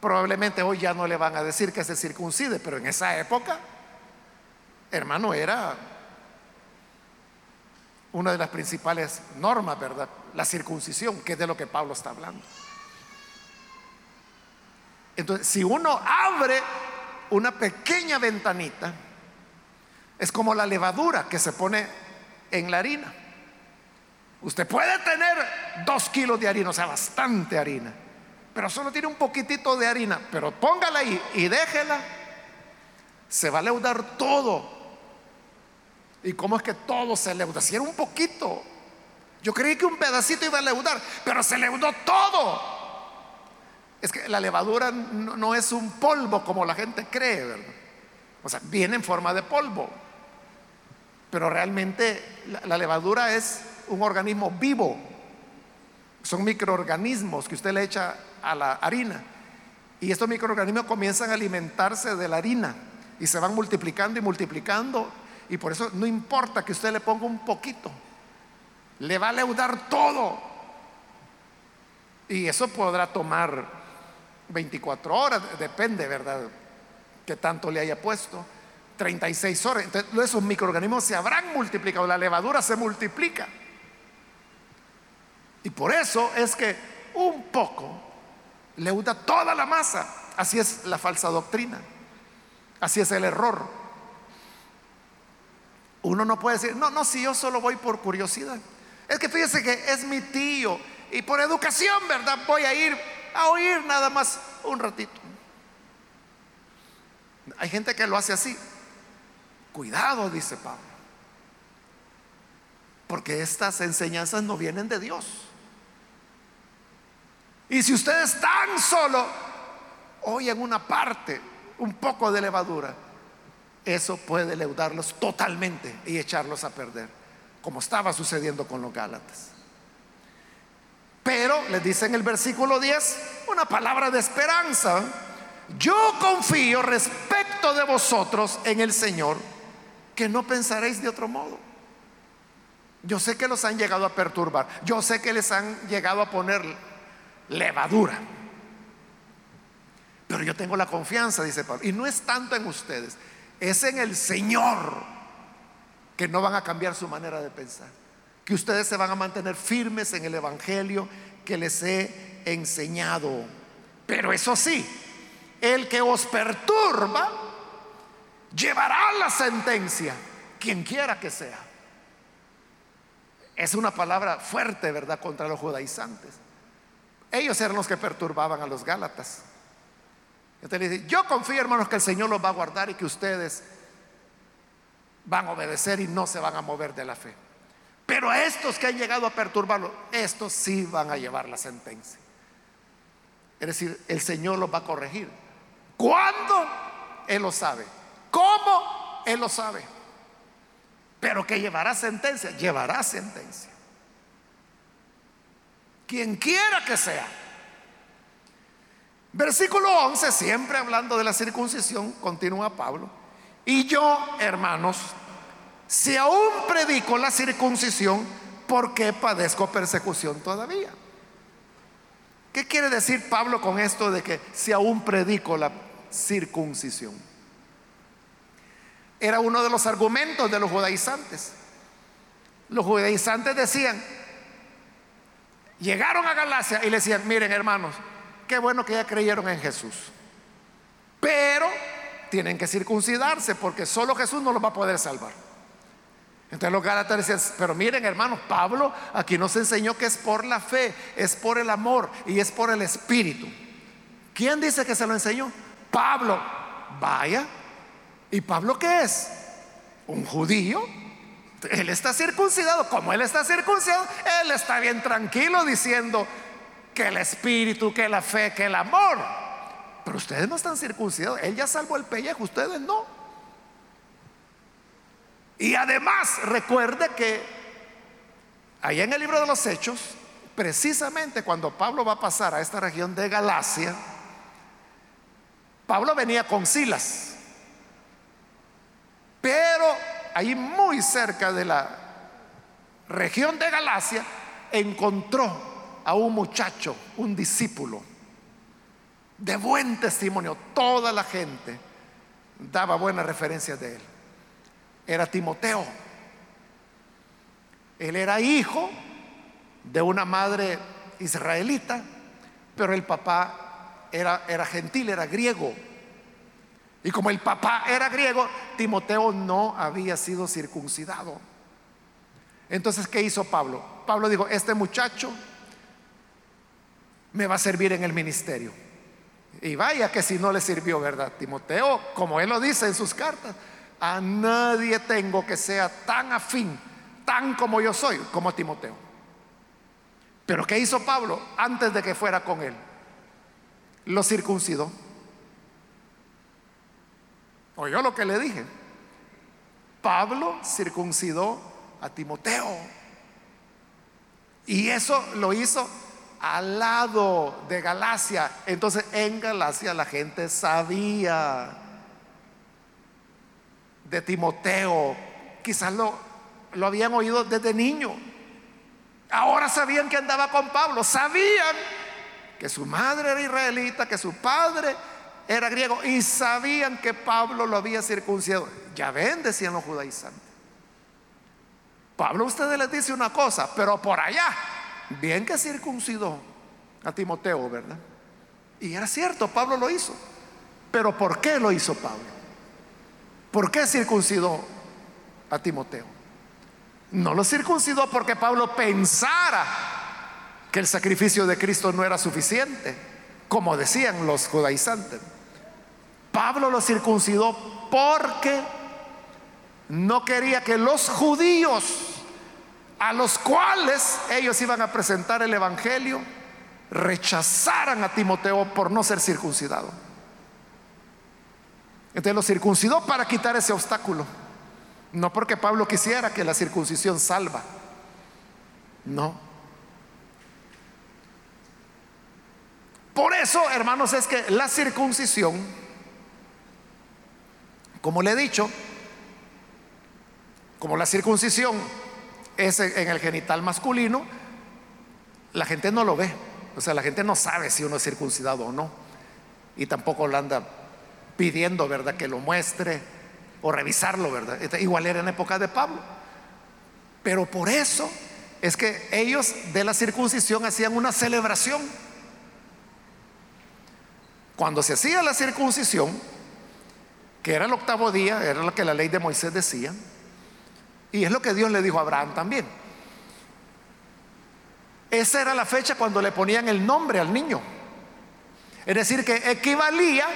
Probablemente hoy ya no le van a decir que se circuncide, pero en esa época, hermano, era una de las principales normas, ¿verdad? La circuncisión, que es de lo que Pablo está hablando. Entonces, si uno abre una pequeña ventanita, es como la levadura que se pone en la harina. Usted puede tener dos kilos de harina, o sea, bastante harina, pero solo tiene un poquitito de harina, pero póngala ahí y déjela, se va a leudar todo. ¿Y cómo es que todo se leuda? Si era un poquito, yo creí que un pedacito iba a leudar, pero se leudó todo. Es que la levadura no, es un polvo como la gente cree, ¿verdad? O sea, viene en forma de polvo, pero realmente la levadura es un organismo vivo. Son microorganismos que usted le echa a la harina. Y estos microorganismos comienzan a alimentarse de la harina y se van multiplicando y multiplicando. Y por eso no importa que usted le ponga un poquito, le va a leudar todo. Y eso podrá tomar 24 horas, depende, ¿verdad? Que tanto le haya puesto. 36 horas. Entonces, esos microorganismos se habrán multiplicado, la levadura se multiplica. Y por eso es que un poco leuda toda la masa. Así es la falsa doctrina. Así es el error. Uno no puede decir, no, no, si yo solo voy por curiosidad. Es que fíjese que es mi tío y por educación, ¿verdad? Voy a ir a oír nada más un ratito. Hay gente que lo hace así. Cuidado, dice Pablo. Porque estas enseñanzas no vienen de Dios. Y si ustedes tan solo oyen una parte, un poco de levadura, eso puede leudarlos totalmente y echarlos a perder, como estaba sucediendo con los Gálatas. Pero les dice en el versículo 10 una palabra de esperanza. Yo confío respecto de vosotros en el Señor, que no pensaréis de otro modo. Yo sé que los han llegado a perturbar, yo sé que les han llegado a poner levadura. Pero yo tengo la confianza, dice Pablo. Y no es tanto en ustedes, es en el Señor que no van a cambiar su manera de pensar. Que ustedes se van a mantener firmes en el Evangelio que les he enseñado. Pero eso sí, el que os perturba llevará la sentencia, quien quiera que sea. Es una palabra fuerte, ¿verdad?, contra los judaizantes. Ellos eran los que perturbaban a los Gálatas. Yo confío hermanos que el Señor los va a guardar y que ustedes van a obedecer y no se van a mover de la fe. Pero a estos que han llegado a perturbarlo, estos sí van a llevar la sentencia. Es decir, el Señor los va a corregir. ¿Cuándo? Él lo sabe. ¿Cómo? Él lo sabe. Pero que llevará sentencia, llevará sentencia quien quiera que sea. Versículo 11, siempre hablando de la circuncisión, continúa Pablo. Y yo, hermanos, si aún predico la circuncisión, ¿por qué padezco persecución todavía? ¿Qué quiere decir Pablo con esto de que si aún predico la circuncisión? Era uno de los argumentos de los judaizantes. Los judaizantes decían, llegaron a Galacia y le decían, miren hermanos, qué bueno que ya creyeron en Jesús. Pero tienen que circuncidarse porque solo Jesús no los va a poder salvar. Entonces los Gálatas decían, pero miren hermanos, Pablo aquí nos enseñó que es por la fe, es por el amor y es por el espíritu. ¿Quién dice que se lo enseñó? Pablo. Vaya. ¿Y Pablo qué es? Un judío. Él está circuncidado. Como él está circuncidado, él está bien tranquilo diciendo, que el espíritu, que la fe, que el amor. Pero ustedes no están circuncidados. Él ya salvó el pellejo, ustedes no. Y además recuerde que allá en el libro de los Hechos, precisamente cuando Pablo va a pasar a esta región de Galacia, Pablo venía con Silas. Pero ahí muy cerca de la región de Galacia encontró a un muchacho, un discípulo, de buen testimonio. Toda la gente daba buenas referencias de él. Era Timoteo. Él era hijo de una madre israelita, pero el papá era, era gentil, era griego. Y como el papá era griego, Timoteo no había sido circuncidado. Entonces, ¿qué hizo Pablo? Pablo dijo, este muchacho me va a servir en el ministerio. Y vaya que si no le sirvió, ¿verdad? Timoteo, como él lo dice en sus cartas, a nadie tengo que sea tan afín, tan como yo soy, como Timoteo. Pero ¿qué hizo Pablo antes de que fuera con él? Lo circuncidó. Oyó lo que le dije. Pablo circuncidó a Timoteo. Y eso lo hizo al lado de Galacia. Entonces en Galacia la gente sabía de Timoteo. Quizás lo, lo habían oído desde niño. Ahora sabían que andaba con Pablo. Sabían que su madre era israelita, que su padre era griego. Y sabían que Pablo lo había circuncidado. Ya ven, decían los judaizantes. Pablo ustedes les dice una cosa, pero por allá bien que circuncidó a Timoteo, ¿verdad? Y era cierto, Pablo lo hizo. Pero ¿por qué lo hizo Pablo? ¿Por qué circuncidó a Timoteo? No lo circuncidó porque Pablo pensara que el sacrificio de Cristo no era suficiente, como decían los judaizantes. Pablo lo circuncidó porque no quería que los judíos a los cuales ellos iban a presentar el Evangelio, rechazaran a Timoteo por no ser circuncidado. Entonces lo circuncidó para quitar ese obstáculo. No porque Pablo quisiera que la circuncisión salva. No. Por eso, hermanos, es que la circuncisión, como le he dicho, como la circuncisión es en el genital masculino, la gente no lo ve. O sea, la gente no sabe si uno es circuncidado o no. Y tampoco lo anda pidiendo, ¿verdad? Que lo muestre o revisarlo, ¿verdad? Igual era en época de Pablo. Pero por eso es que ellos de la circuncisión hacían una celebración. Cuando se hacía la circuncisión, que era el octavo día, era lo que la ley de Moisés decía, y es lo que Dios le dijo a Abraham también. Esa era la fecha cuando le ponían el nombre al niño. Es decir, que equivalía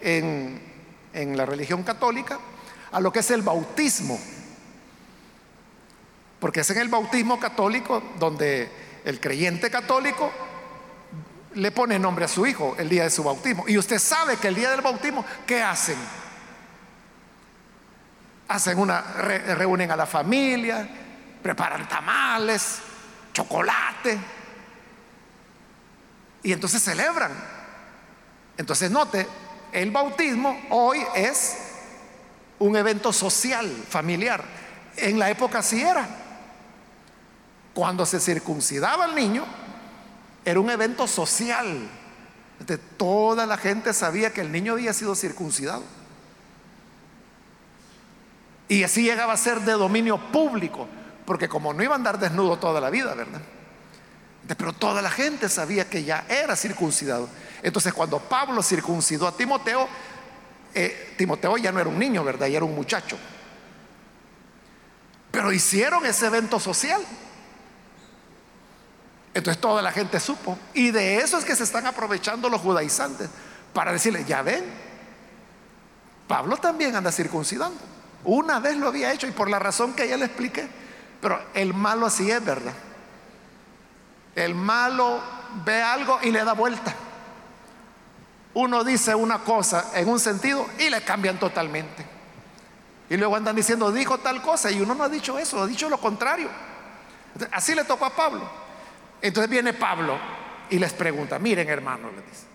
en, la religión católica a lo que es el bautismo. Porque es en el bautismo católico donde el creyente católico le pone nombre a su hijo el día de su bautismo. Y usted sabe que el día del bautismo, ¿qué hacen? hacen una, reúnen a la familia, preparan tamales, chocolate, y entonces celebran Entonces note, el bautismo hoy es un evento social, familiar. En la época sí era. Cuando se circuncidaba al niño, era un evento social. toda la gente sabía que el niño había sido circuncidado. Y así llegaba a ser de dominio público, porque como no iba a andar desnudo toda la vida, ¿verdad? Pero toda la gente sabía que ya era circuncidado. Entonces cuando Pablo circuncidó a Timoteo, eh, Timoteo ya no era un niño, ¿verdad? Ya era un muchacho. Pero hicieron ese evento social. Entonces toda la gente supo. Y de eso es que se están aprovechando los judaizantes para decirle, ya ven, Pablo también anda circuncidando. Una vez lo había hecho y por la razón que ya le expliqué. Pero el malo así es, ¿verdad? El malo ve algo y le da vuelta. Uno dice una cosa en un sentido y le cambian totalmente. Y luego andan diciendo, dijo tal cosa y uno no ha dicho eso, ha dicho lo contrario. Así le tocó a Pablo. Entonces viene Pablo y les pregunta, miren hermano, le dice,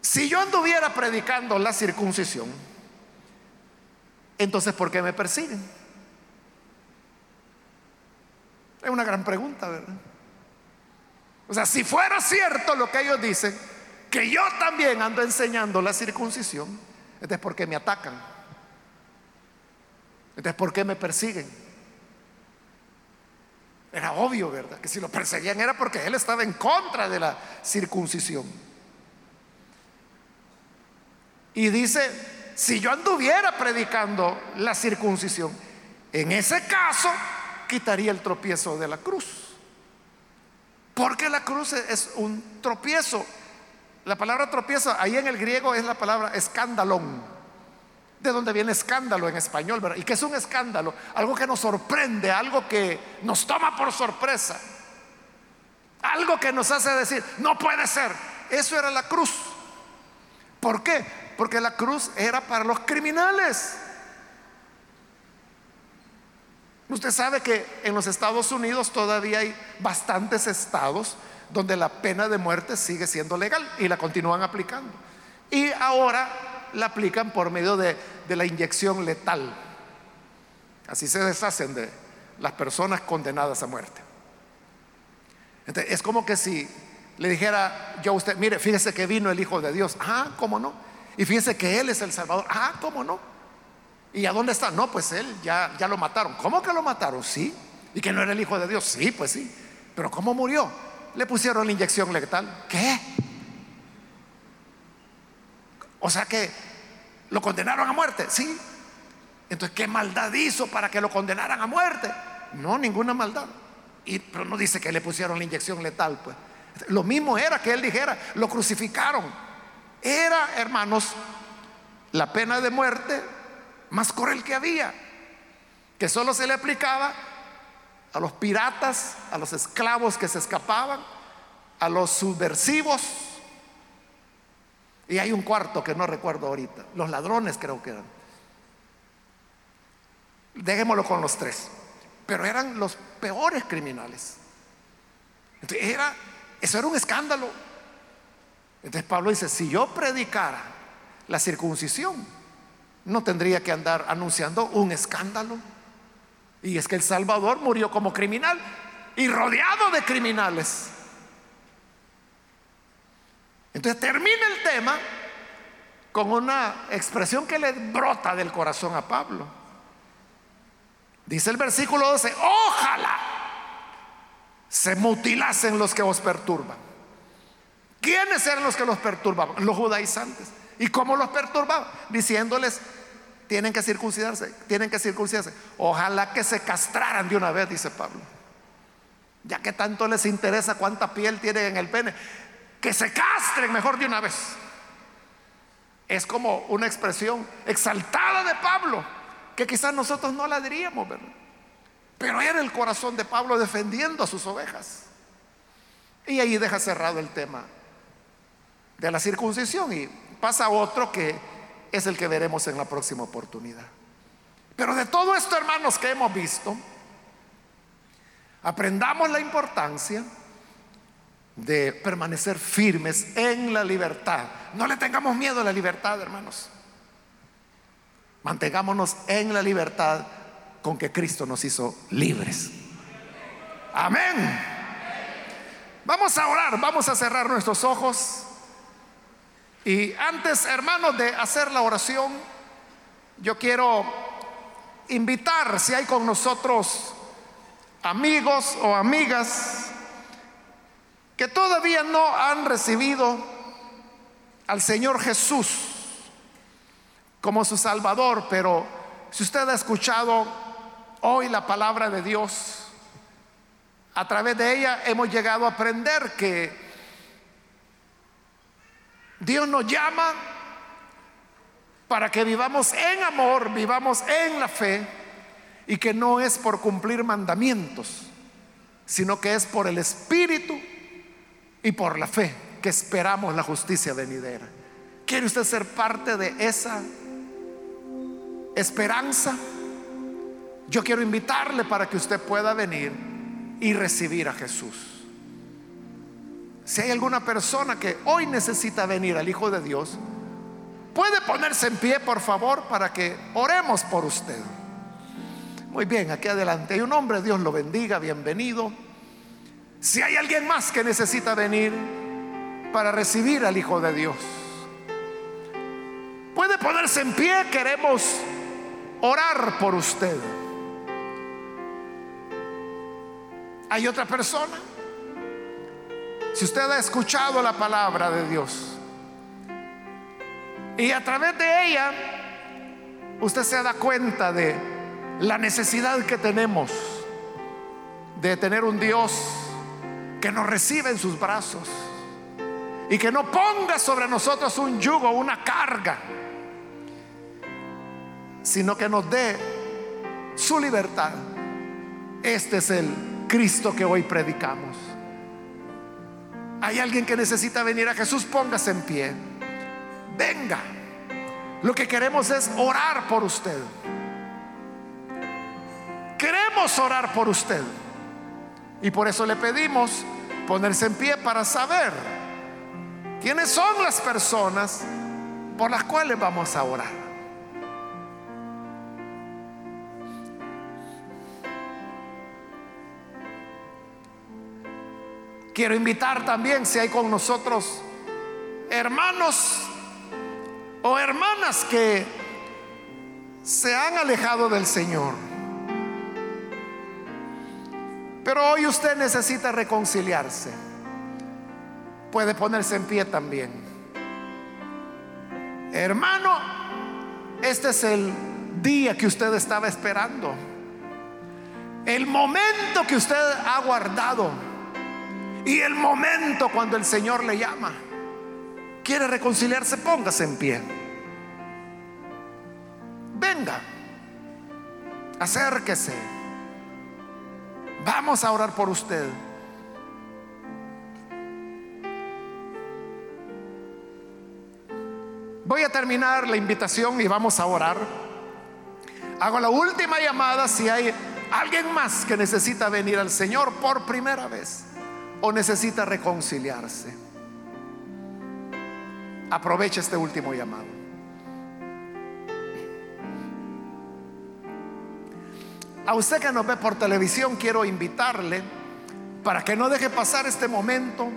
si yo anduviera predicando la circuncisión, entonces ¿por qué me persiguen? Es una gran pregunta, ¿verdad? O sea, si fuera cierto lo que ellos dicen, que yo también ando enseñando la circuncisión, entonces ¿por qué me atacan? Entonces ¿por qué me persiguen? Era obvio, ¿verdad? Que si lo perseguían era porque él estaba en contra de la circuncisión. Y dice, si yo anduviera predicando la circuncisión, en ese caso quitaría el tropiezo de la cruz. Porque la cruz es un tropiezo. La palabra tropiezo ahí en el griego es la palabra escandalón. De donde viene escándalo en español. ¿Y que es un escándalo? Algo que nos sorprende, algo que nos toma por sorpresa. Algo que nos hace decir, no puede ser. Eso era la cruz. ¿Por qué? Porque la cruz era para los criminales. Usted sabe que en los Estados Unidos todavía hay bastantes estados donde la pena de muerte sigue siendo legal y la continúan aplicando. Y ahora la aplican por medio de, la inyección letal. Así se deshacen de las personas condenadas a muerte. es como que si le dijera yo a usted, mire, fíjese que vino el Hijo de Dios. Ah, ¿cómo no? Y fíjese que Él es el Salvador. Ah, ¿cómo no? ¿Y a dónde está? No, pues él ya, ya lo mataron. ¿Cómo que lo mataron? Sí. ¿Y que no era el Hijo de Dios? Sí, pues sí. Pero ¿cómo murió? Le pusieron la inyección letal. ¿Qué? O sea que lo condenaron a muerte. Sí. Entonces, ¿qué maldad hizo para que lo condenaran a muerte? No, ninguna maldad. Y, pero no dice que le pusieron la inyección letal, pues. Lo mismo era que él dijera, lo crucificaron. Era, hermanos, la pena de muerte más cruel que había, que solo se le aplicaba a los piratas, a los esclavos que se escapaban, a los subversivos. Y hay un cuarto que no recuerdo ahorita, los ladrones creo que eran. Dejémoslo con los tres, pero eran los peores criminales. Entonces, era, eso era un escándalo. Entonces Pablo dice, si yo predicara la circuncisión, no tendría que andar anunciando un escándalo. Y es que el Salvador murió como criminal y rodeado de criminales. Entonces termina el tema con una expresión que le brota del corazón a Pablo. Dice el versículo 12, ojalá se mutilasen los que os perturban. ¿Quiénes eran los que los perturbaban? Los judaizantes. ¿Y cómo los perturbaba? Diciéndoles, tienen que circuncidarse, tienen que circuncidarse. Ojalá que se castraran de una vez, dice Pablo. Ya que tanto les interesa cuánta piel tienen en el pene, que se castren mejor de una vez. Es como una expresión exaltada de Pablo, que quizás nosotros no la diríamos, ¿verdad? Pero era el corazón de Pablo defendiendo a sus ovejas. Y ahí deja cerrado el tema de la circuncisión y pasa otro que es el que veremos en la próxima oportunidad. Pero de todo esto, hermanos, que hemos visto, aprendamos la importancia de permanecer firmes en la libertad. No le tengamos miedo a la libertad, hermanos. Mantengámonos en la libertad con que Cristo nos hizo libres. Amén. Vamos a orar, vamos a cerrar nuestros ojos. Y antes, hermanos, de hacer la oración, yo quiero invitar, si hay con nosotros amigos o amigas que todavía no han recibido al Señor Jesús como su Salvador, pero si usted ha escuchado hoy la palabra de Dios, a través de ella hemos llegado a aprender que Dios nos llama para que vivamos en amor, vivamos en la fe y que no es por cumplir mandamientos, sino que es por el Espíritu y por la fe que esperamos la justicia venidera. ¿Quiere usted ser parte de esa esperanza? Yo quiero invitarle para que usted pueda venir y recibir a Jesús. Si hay alguna persona que hoy necesita venir al Hijo de Dios, puede ponerse en pie, por favor, para que oremos por usted. Muy bien, aquí adelante hay un hombre, Dios lo bendiga, bienvenido. Si hay alguien más que necesita venir para recibir al Hijo de Dios, puede ponerse en pie, queremos orar por usted. ¿Hay otra persona? Si usted ha escuchado la palabra de Dios y a través de ella usted se da cuenta de la necesidad que tenemos de tener un Dios que nos recibe en sus brazos y que no ponga sobre nosotros un yugo, una carga, sino que nos dé su libertad. Este es el Cristo que hoy predicamos. Hay alguien que necesita venir a Jesús, póngase en pie. Venga. Lo que queremos es orar por usted. Queremos orar por usted. Y por eso le pedimos ponerse en pie para saber quiénes son las personas por las cuales vamos a orar. Quiero invitar también, si hay con nosotros hermanos o hermanas que se han alejado del Señor. Pero hoy usted necesita reconciliarse. Puede ponerse en pie también. Hermano, este es el día que usted estaba esperando. El momento que usted ha guardado y el momento cuando el Señor le llama, quiere reconciliarse, póngase en pie. Venga, acérquese. Vamos a orar por usted. Voy a terminar la invitación y vamos a orar. Hago la última llamada si hay alguien más que necesita venir al Señor por primera vez o necesita reconciliarse. Aproveche este último llamado. A usted que nos ve por televisión, quiero invitarle para que no deje pasar este momento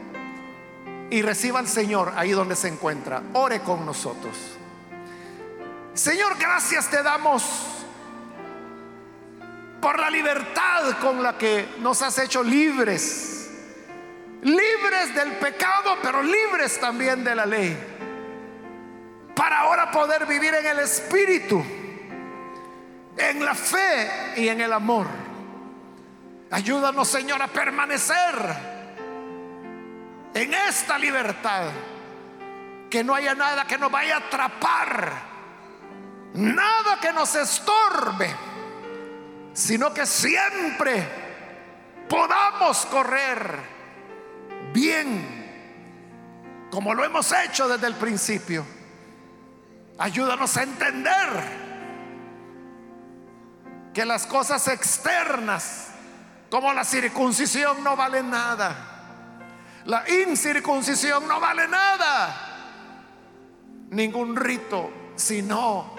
y reciba al Señor ahí donde se encuentra. Ore con nosotros. Señor, gracias te damos por la libertad con la que nos has hecho libres libres del pecado, pero libres también de la ley. Para ahora poder vivir en el Espíritu, en la fe y en el amor. Ayúdanos, Señor, a permanecer en esta libertad. Que no haya nada que nos vaya a atrapar, nada que nos estorbe, sino que siempre podamos correr bien, como lo hemos hecho desde el principio. Ayúdanos a entender que las cosas externas, como la circuncisión, no valen nada. La incircuncisión no vale nada. Ningún rito, sino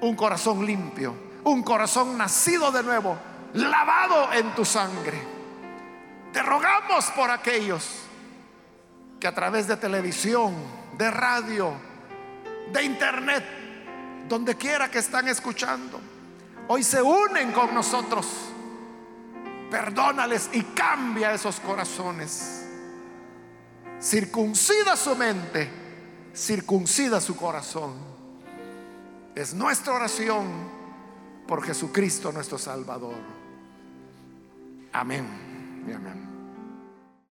un corazón limpio, un corazón nacido de nuevo, lavado en tu sangre. Te rogamos por aquellos que a través de televisión, de radio, de internet, donde quiera que están escuchando, hoy se unen con nosotros. Perdónales y cambia esos corazones. Circuncida su mente, circuncida su corazón. Es nuestra oración por Jesucristo nuestro Salvador. Amén y amén.